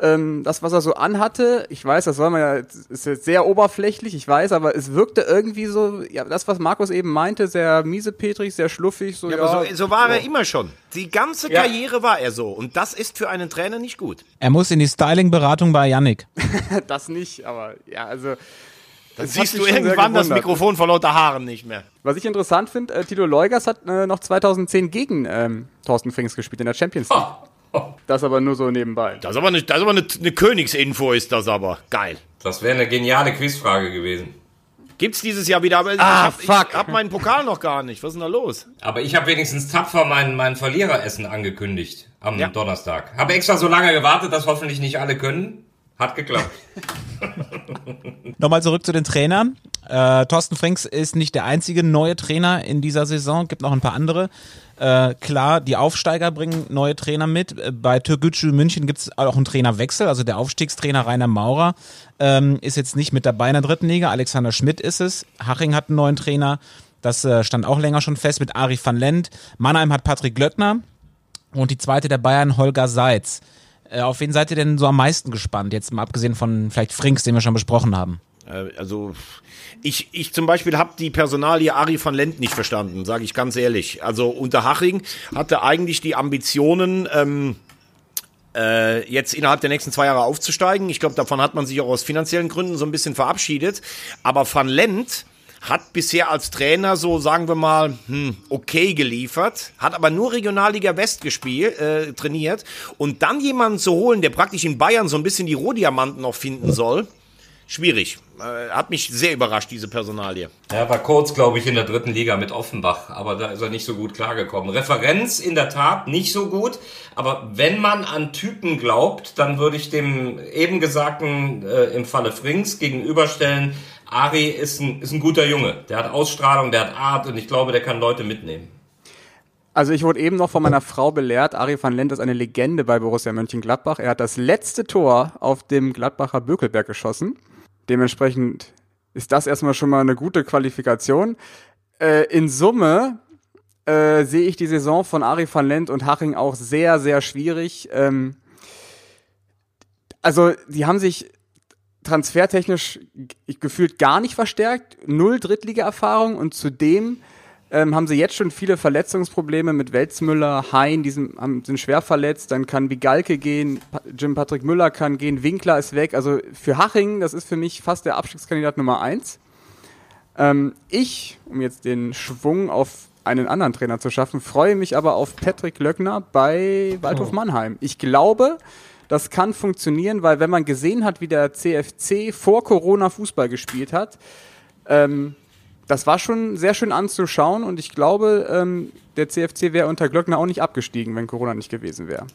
ähm, das, was er so anhatte, ich weiß, das war mal ja, ist jetzt sehr oberflächlich, ich weiß, aber es wirkte irgendwie so, ja, das, was Markus eben meinte, sehr miesepetrig, sehr schluffig, so, Ja, ja. aber so, so war ja. er immer schon. Die ganze Ja. Karriere war er so. Und das ist für einen Trainer nicht gut. Er muss in die Styling-Beratung bei Yannick. <laughs> das nicht, aber ja, also. Dann siehst du irgendwann das. Mikrofon vor lauter Haaren nicht mehr. Was ich interessant finde, äh, Tito Leugers hat äh, noch 2010 gegen ähm, Thorsten Frings gespielt in der Champions League. <laughs> Das aber nur so nebenbei. Das ist aber eine, das aber eine, eine Königsinfo, ist das aber. Geil. Das wäre eine geniale Quizfrage gewesen. Gibt's dieses Jahr wieder, aber Ah, ich fuck. hab, ich hab meinen Pokal noch gar nicht. Was ist denn da los? Aber ich habe wenigstens tapfer mein, mein Verliereressen angekündigt am Ja. Donnerstag. Habe extra so lange gewartet, dass hoffentlich nicht alle können. Hat geklappt. <laughs> Nochmal zurück zu den Trainern. Äh, Thorsten Frings ist nicht der einzige neue Trainer in dieser Saison, gibt noch ein paar andere. Äh, klar, die Aufsteiger bringen neue Trainer mit. Äh, Bei Türkgücü München gibt es auch einen Trainerwechsel. Also der Aufstiegstrainer Rainer Maurer ähm, ist jetzt nicht mit dabei in der dritten Liga. Alexander Schmidt ist es. Haching hat einen neuen Trainer. Das äh, stand auch länger schon fest mit Ari van Lent. Mannheim hat Patrick Glöckner. Und die zweite der Bayern, Holger Seitz. Äh, auf wen seid ihr denn so am meisten gespannt? Jetzt mal abgesehen von vielleicht Frings, den wir schon besprochen haben. Äh, Also ich, ich zum Beispiel habe die Personalie Ari van Lent nicht verstanden, sage ich ganz ehrlich. Also unter Haching hatte eigentlich die Ambitionen, ähm, äh, jetzt innerhalb der nächsten zwei Jahre aufzusteigen. Ich glaube, davon hat man sich auch aus finanziellen Gründen so ein bisschen verabschiedet. Aber van Lent hat bisher als Trainer so, sagen wir mal, hm, okay geliefert, hat aber nur Regionalliga West gespielt, äh, trainiert. Und dann jemanden zu holen, der praktisch in Bayern so ein bisschen die Rohdiamanten noch finden soll, schwierig. Äh, hat mich sehr überrascht, diese Personalie. Er war kurz, glaube ich, in der dritten Liga mit Offenbach, aber da ist er nicht so gut klargekommen. Referenz in der Tat nicht so gut, aber wenn man an Typen glaubt, dann würde ich dem eben Gesagten äh, im Falle Frings gegenüberstellen, Ari ist ein, ist ein guter Junge. Der hat Ausstrahlung, der hat Art und ich glaube, der kann Leute mitnehmen. Also ich wurde eben noch von meiner Frau belehrt, Ari van Lent ist eine Legende bei Borussia Mönchengladbach. Er hat das letzte Tor auf dem Gladbacher Bökelberg geschossen. Dementsprechend ist das erstmal schon mal eine gute Qualifikation. Äh, in Summe äh, sehe ich die Saison von Ari van Lent und Haching auch sehr, sehr schwierig. Ähm, also die haben sich transfertechnisch gefühlt gar nicht verstärkt, null Drittliga-Erfahrung und zudem ähm, haben sie jetzt schon viele Verletzungsprobleme mit Welzmüller, Hein, die sind, haben, sind schwer verletzt, dann kann Bigalke gehen, pa Jim Patrick Müller kann gehen, Winkler ist weg. Also für Haching, das ist für mich fast der Abstiegskandidat Nummer eins. Ähm, ich, um jetzt den Schwung auf einen anderen Trainer zu schaffen, freue mich aber auf Patrick Löckner bei Waldhof Mannheim. Ich glaube, das kann funktionieren, weil wenn man gesehen hat, wie der CFC vor Corona Fußball gespielt hat, ähm, das war schon sehr schön anzuschauen und ich glaube, ähm, der CFC wäre unter Glöckner auch nicht abgestiegen, wenn Corona nicht gewesen wäre.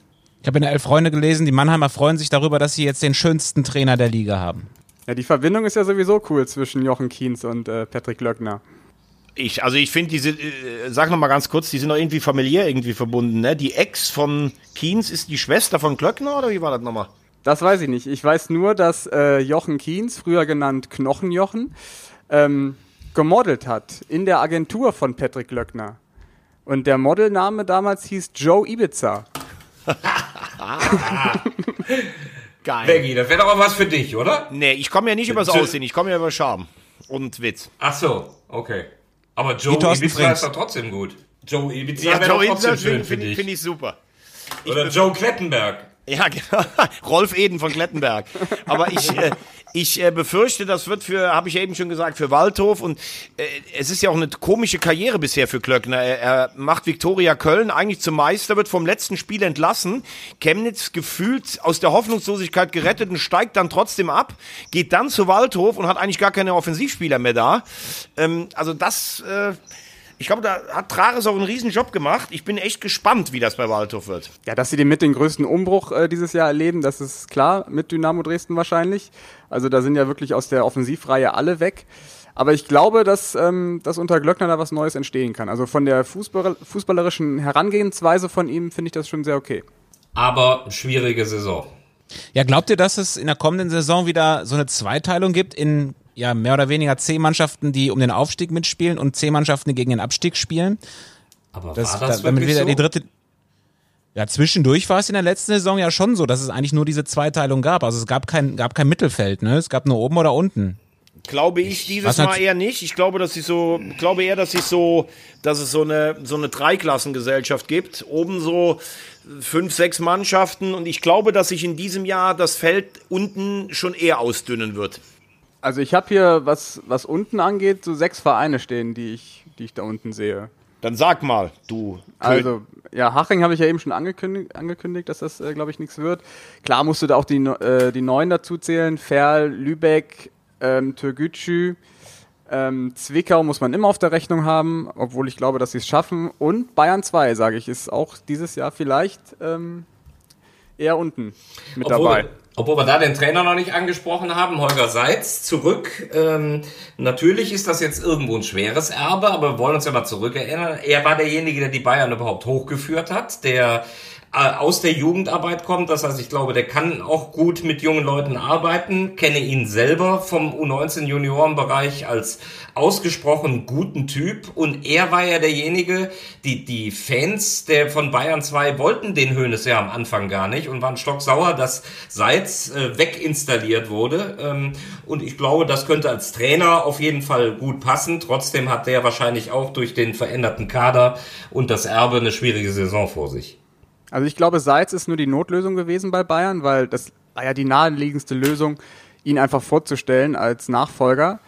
Ich habe in der Elf Freunde gelesen, die Mannheimer freuen sich darüber, dass sie jetzt den schönsten Trainer der Liga haben. Ja, die Verbindung ist ja sowieso cool zwischen Jochen Kienz und äh, Patrick Löckner. Ich, also ich finde diese, äh, sag noch mal ganz kurz, die sind doch irgendwie familiär irgendwie verbunden, ne? Die Ex von Kienz ist die Schwester von Klöckner oder wie war das nochmal? Das weiß ich nicht. Ich weiß nur, dass äh, Jochen Kienz, früher genannt Knochenjochen, ähm, gemodelt hat in der Agentur von Patrick Löckner. Und der Modelname damals hieß Joe Ibiza. <laughs> Geil. Veggie, das wäre doch auch was für dich, oder? Nee, ich komme ja nicht übers Tschö. Aussehen, ich komme ja über Charme und Witz. Ach so, okay. Aber Joe Ibiza ist doch trotzdem gut. Joe Ibiza Ja, wäre trotzdem schön finde für find, dich. find ich super. Oder Joe Klettenberg. Ja, genau. <laughs> Rolf Eden von Klettenberg. Aber ich, äh, ich äh, befürchte, das wird für, habe ich eben schon gesagt, für Waldhof und äh, es ist ja auch eine komische Karriere bisher für Klöckner. Er, er macht Viktoria Köln eigentlich zum Meister, wird vom letzten Spiel entlassen. Chemnitz gefühlt aus der Hoffnungslosigkeit gerettet und steigt dann trotzdem ab, geht dann zu Waldhof und hat eigentlich gar keine Offensivspieler mehr da. Ähm, also das, äh, ich glaube, da hat Trares auch einen riesen Job gemacht. Ich bin echt gespannt, wie das bei Waldhof wird. Ja, dass sie den mit den größten Umbruch äh, dieses Jahr erleben, das ist klar, mit Dynamo Dresden wahrscheinlich. Also da sind ja wirklich aus der Offensivreihe alle weg. Aber ich glaube, dass, ähm, dass unter Glöckner da was Neues entstehen kann. Also von der Fußball fußballerischen Herangehensweise von ihm finde ich das schon sehr okay. Aber schwierige Saison. Ja, glaubt ihr, dass es in der kommenden Saison wieder so eine Zweiteilung gibt in ja mehr oder weniger zehn Mannschaften, die um den Aufstieg mitspielen und zehn Mannschaften, die gegen den Abstieg spielen? Aber Das, war das da, damit wirklich wieder so? die dritte. Ja, zwischendurch war es in der letzten Saison ja schon so, dass es eigentlich nur diese Zweiteilung gab. Also es gab kein, gab kein Mittelfeld, ne? Es gab nur oben oder unten. Glaube ich dieses Mal eher nicht. Ich glaube, dass ich so, glaube eher, dass ich so, dass es so eine so eine Dreiklassengesellschaft gibt. Oben so fünf, sechs Mannschaften und ich glaube, dass sich in diesem Jahr das Feld unten schon eher ausdünnen wird. Also ich habe hier, was, was unten angeht, so sechs Vereine stehen, die ich, die ich da unten sehe. Dann sag mal, du. Also, ja, Haching habe ich ja eben schon angekündigt, angekündigt dass das, äh, glaube ich, nichts wird. Klar musst du da auch die, äh, die Neuen dazu zählen. Ferl, Lübeck, ähm, Türgücü, ähm, Zwickau muss man immer auf der Rechnung haben, obwohl ich glaube, dass sie es schaffen. Und Bayern 2, sage ich, ist auch dieses Jahr vielleicht ähm, eher unten mit dabei. Obwohl, wir da den Trainer noch nicht angesprochen haben, Holger Seitz zurück. Ähm, natürlich ist das jetzt irgendwo ein schweres Erbe, aber wir wollen uns ja mal zurückerinnern. Er war derjenige, der die Bayern überhaupt hochgeführt hat, der aus der Jugendarbeit kommt. Das heißt, ich glaube, der kann auch gut mit jungen Leuten arbeiten. Kenne ihn selber vom U19 Juniorenbereich als ausgesprochen guten Typ. Und er war ja derjenige, die, die Fans der von Bayern 2 wollten den Hönes ja am Anfang gar nicht und waren stocksauer, dass Seitz äh, weginstalliert wurde. Ähm, und ich glaube, das könnte als Trainer auf jeden Fall gut passen. Trotzdem hat der wahrscheinlich auch durch den veränderten Kader und das Erbe eine schwierige Saison vor sich. Also ich glaube, Seitz ist nur die Notlösung gewesen bei Bayern, weil das war ja die naheliegendste Lösung, ihn einfach vorzustellen als Nachfolger.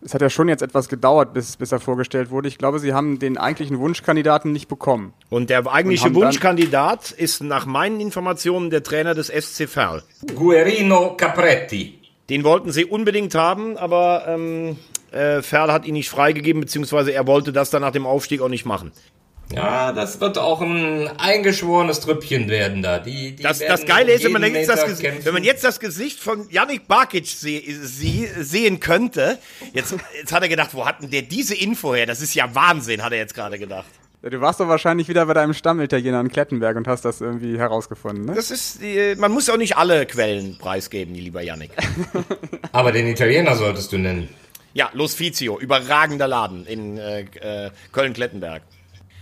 Es hat ja schon jetzt etwas gedauert, bis, bis er vorgestellt wurde. Ich glaube, sie haben den eigentlichen Wunschkandidaten nicht bekommen. Und der eigentliche Und Wunschkandidat ist nach meinen Informationen der Trainer des SC Verl. Guerino Capretti. Den wollten sie unbedingt haben, aber ähm, äh, Ferl hat ihn nicht freigegeben, beziehungsweise er wollte das dann nach dem Aufstieg auch nicht machen. Ja, das wird auch ein eingeschworenes Trüppchen werden da. Die, die Das, werden das Geile ist, wenn man, jetzt das, Meter Gesi- kämpfen. wenn man jetzt das Gesicht von Yannick Barkic se sie sehen könnte, jetzt, jetzt hat er gedacht, wo hat denn der diese Info her? Das ist ja Wahnsinn, hat er jetzt gerade gedacht. Du warst doch wahrscheinlich wieder bei deinem Stammitaliener in Klettenberg und hast das irgendwie herausgefunden, ne? Das ist, man muss auch nicht alle Quellen preisgeben, lieber Yannick. <laughs> Aber den Italiener solltest du nennen. Ja, Los Fizio, überragender Laden in äh, Köln-Klettenberg.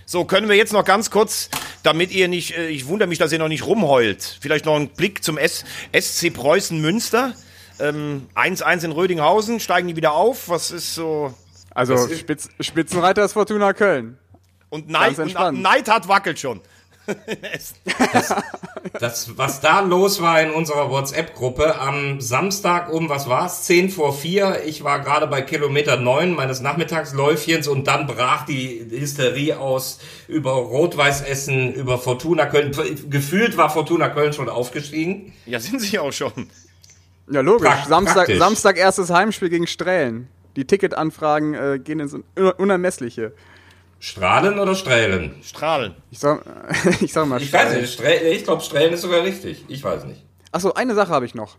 So, können wir jetzt noch ganz kurz, damit ihr nicht, äh, ich wundere mich, dass ihr noch nicht rumheult, vielleicht noch einen Blick zum S SC Preußen Münster. Ähm, 1-1 in Rödinghausen, steigen die wieder auf? Was ist so. Also Spitz, Spitzenreiter ist Fortuna Köln. Und Neid, und entspannt. Neidhardt wackelt schon. Das, was da los war in unserer WhatsApp-Gruppe am Samstag um, was war's? 10 vor 4. Ich war gerade bei Kilometer 9 meines Nachmittagsläufchens und dann brach die Hysterie aus über Rot-Weiß Essen, über Fortuna Köln. Gefühlt war Fortuna Köln schon aufgestiegen. Ja, sind sie auch schon. Ja, logisch. Prakt- Samstag, praktisch. Samstag erstes Heimspiel gegen Strählen. Die Ticketanfragen äh, gehen ins Un Unermessliche. Strahlen oder Strählen? Strahlen. Ich sag, <laughs> ich sag mal Ich weiß nicht. Strä ich glaube, Strählen ist sogar richtig. Ich weiß nicht. Achso, eine Sache habe ich noch.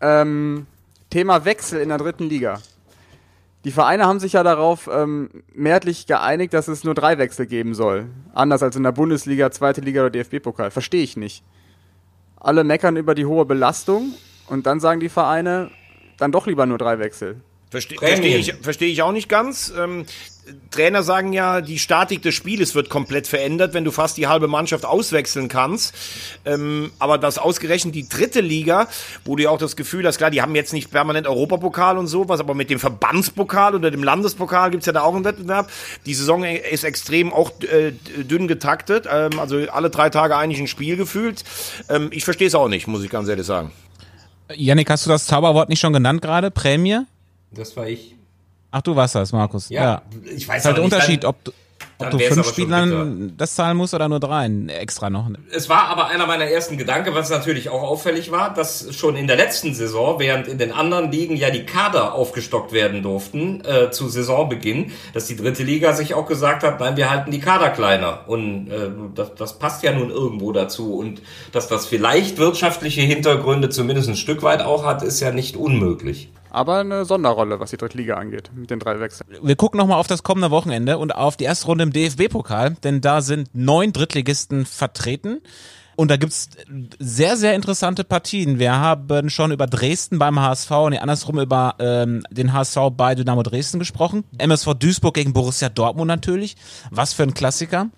Ähm, Thema Wechsel in der dritten Liga. Die Vereine haben sich ja darauf ähm, mehrheitlich geeinigt, dass es nur drei Wechsel geben soll. Anders als in der Bundesliga, zweite Liga oder DFB-Pokal. Verstehe ich nicht. Alle meckern über die hohe Belastung und dann sagen die Vereine, dann doch lieber nur drei Wechsel. Verste. Verstehe ich, versteh ich auch nicht ganz. Ähm, Trainer sagen ja, die Statik des Spieles wird komplett verändert, wenn du fast die halbe Mannschaft auswechseln kannst. Ähm, aber das ausgerechnet die dritte Liga, wo du ja auch das Gefühl hast, klar, die haben jetzt nicht permanent Europapokal und sowas, aber mit dem Verbandspokal oder dem Landespokal gibt's ja da auch einen Wettbewerb. Die Saison ist extrem auch äh, dünn getaktet, ähm, also alle drei Tage eigentlich ein Spiel gefühlt. Ähm, ich verstehe es auch nicht, muss ich ganz ehrlich sagen. Yannick, hast du das Zauberwort nicht schon genannt gerade? Prämie? Das war ich. Ach, du warst das, Markus. Ja, ich weiß Ist halt der nicht, Unterschied, dann- ob du, ob du fünf Spielern das zahlen musst oder nur dreien extra noch. Es war aber einer meiner ersten Gedanken, was natürlich auch auffällig war, dass schon in der letzten Saison, während in den anderen Ligen ja die Kader aufgestockt werden durften äh, zu Saisonbeginn, dass die dritte Liga sich auch gesagt hat, nein, wir halten die Kader kleiner. Und äh, das, das passt ja nun irgendwo dazu. Und dass das vielleicht wirtschaftliche Hintergründe zumindest ein Stück weit auch hat, ist ja nicht unmöglich. Aber eine Sonderrolle, was die Drittliga angeht, mit den drei Wechseln. Wir gucken nochmal auf das kommende Wochenende und auf die erste Runde im DFB-Pokal, denn da sind neun Drittligisten vertreten. Und da gibt's sehr, sehr interessante Partien. Wir haben schon über Dresden beim HSV und andersrum über ähm, den HSV bei Dynamo Dresden gesprochen. MSV Duisburg gegen Borussia Dortmund natürlich. Was für ein Klassiker.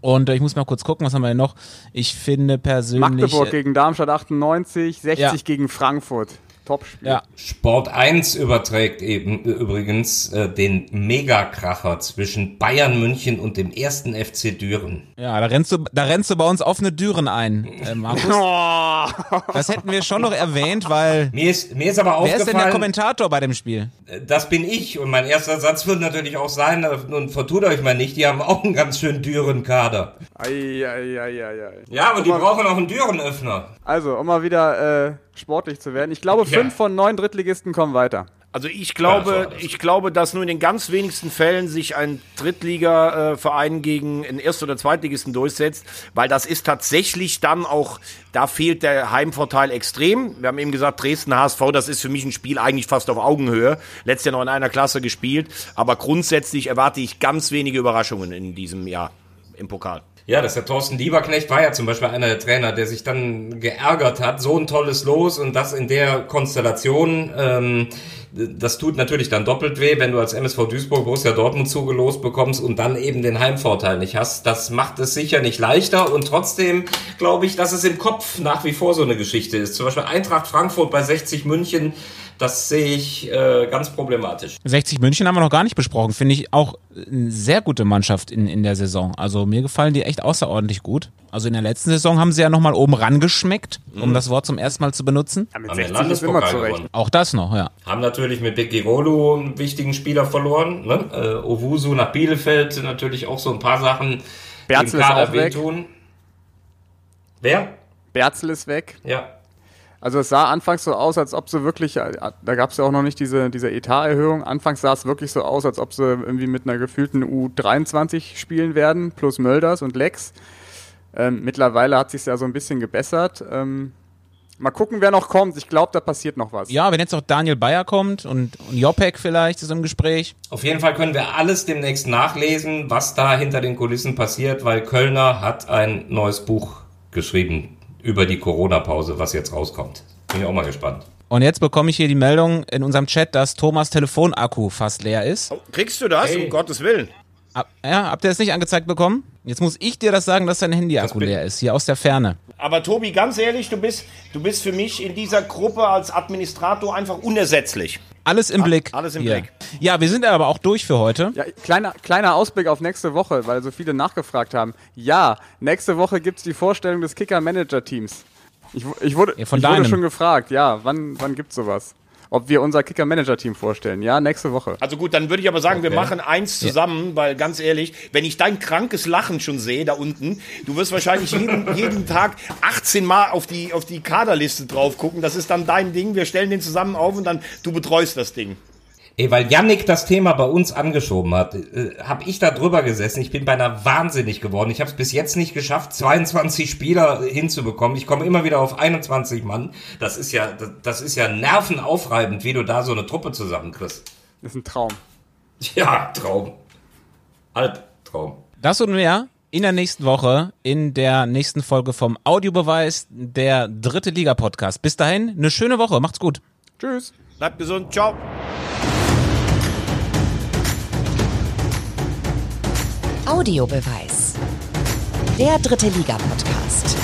Und äh, ich muss mal kurz gucken, was haben wir denn noch? Ich finde persönlich. Magdeburg äh, gegen Darmstadt 98, 60 Ja. gegen Frankfurt. Top-Spiel. ja, Sport 1 überträgt eben äh, übrigens äh, den Megakracher zwischen Bayern München und dem ersten FC Düren. ja, da rennst du, da rennst du bei uns offene Türen ein, äh, Markus. <laughs> Das hätten wir schon noch erwähnt, weil Mir ist, mir ist aber wer ist denn der aufgefallen, Kommentator bei dem Spiel? äh, das bin ich. Und mein erster Satz wird natürlich auch sein, äh, nun vertut euch mal nicht, die haben auch einen ganz schönen Düren-Kader. Ja, und die mal, brauchen auch einen Düren-Öffner. Also, um mal wieder äh, sportlich zu werden. Ich glaube, Ja. fünf von neun Drittligisten kommen weiter. Also ich Ja, glaube, das- ich glaube, dass nur in den ganz wenigsten Fällen sich ein Drittliga-Verein gegen einen Erst- oder Zweitligisten durchsetzt, weil das ist tatsächlich dann auch, da fehlt der Heimvorteil extrem. Wir haben eben gesagt, Dresden HSV, das ist für mich ein Spiel eigentlich fast auf Augenhöhe. Letztes Jahr noch in einer Klasse gespielt, aber grundsätzlich erwarte ich ganz wenige Überraschungen in diesem Jahr im Pokal. Ja, das ist der Thorsten Lieberknecht war ja zum Beispiel einer der Trainer, der sich dann geärgert hat, so ein tolles Los und das in der Konstellation. Ähm, das tut natürlich dann doppelt weh, wenn du als MSV Duisburg Borussia Dortmund zugelost bekommst und dann eben den Heimvorteil nicht hast. Das macht es sicher nicht leichter und trotzdem glaube ich, dass es im Kopf nach wie vor so eine Geschichte ist. Zum Beispiel Eintracht Frankfurt bei 60 München, das sehe ich äh, ganz problematisch. 60 München haben wir noch gar nicht besprochen. Finde ich auch eine sehr gute Mannschaft in, in der Saison. Also mir gefallen die echt außerordentlich gut. Also in der letzten Saison haben sie ja nochmal oben rangeschmeckt, um das Wort zum ersten Mal zu benutzen. Ja, mit Haben den 60 ist immer zurecht. Auch das noch, ja. Haben natürlich mit Becky Rolo einen wichtigen Spieler verloren. Ne? Äh, Owusu nach Bielefeld natürlich auch so ein paar Sachen, die im Berzel ist Kader wehtun. Wer? Berzel ist weg. Ja. Also es sah anfangs so aus, als ob sie wirklich, äh, da gab es ja auch noch nicht diese, diese Etaterhöhung, anfangs sah es wirklich so aus, als ob sie irgendwie mit einer gefühlten U23 spielen werden, plus Mölders und Lex. Ähm, mittlerweile hat sich ja so ein bisschen gebessert. Ähm, mal gucken, wer noch kommt. Ich glaube, da passiert noch was. Ja, wenn jetzt auch Daniel Bayer kommt und, und Jopek vielleicht ist im Gespräch. Auf jeden Fall können wir alles demnächst nachlesen, was da hinter den Kulissen passiert, weil Kölner hat ein neues Buch geschrieben über die Corona-Pause, was jetzt rauskommt. Bin ich auch mal gespannt. Und jetzt bekomme ich hier die Meldung in unserem Chat, dass Thomas Telefonakku fast leer ist. Kriegst du das? Hey. Um Gottes Willen. Ab, ja, habt ihr das nicht angezeigt bekommen? Jetzt muss ich dir das sagen, dass dein Handy-Akku leer ist, hier aus der Ferne. Aber Tobi, ganz ehrlich, du bist, du bist für mich in dieser Gruppe als Administrator einfach unersetzlich. Alles im Blick. alles im hier. Blick. Ja, wir sind aber auch durch für heute. Ja, kleiner, kleiner Ausblick auf nächste Woche, weil so viele nachgefragt haben. Ja, nächste Woche gibt es die Vorstellung des Kicker-Manager-Teams. Ich, ich, wurde, Ja, von ich wurde schon gefragt, ja, wann, wann gibt's sowas? Ob wir unser Kicker-Manager-Team vorstellen. Ja, nächste Woche. Also gut, dann würde ich aber sagen, wir Okay. machen eins zusammen, weil ganz ehrlich, wenn ich dein krankes Lachen schon sehe da unten, du wirst wahrscheinlich jeden, <laughs> jeden Tag 18 Mal auf die, auf die Kaderliste drauf gucken. Das ist dann dein Ding. Wir stellen den zusammen auf und dann du betreust das Ding. Ey, weil Yannick das Thema bei uns angeschoben hat, äh, habe ich da drüber gesessen. Ich bin beinahe wahnsinnig geworden. Ich habe es bis jetzt nicht geschafft, 22 Spieler hinzubekommen. Ich komme immer wieder auf 21 Mann. Das ist ja, das, das ist ja nervenaufreibend, wie du da so eine Truppe zusammenkriegst. Das ist ein Traum. Ja, Traum. Albtraum. Das und mehr in der nächsten Woche, in der nächsten Folge vom Audiobeweis, der dritte Liga-Podcast. Bis dahin, eine schöne Woche. Macht's gut. Tschüss. Bleibt gesund. Ciao. Audiobeweis. Der dritte Liga-Podcast.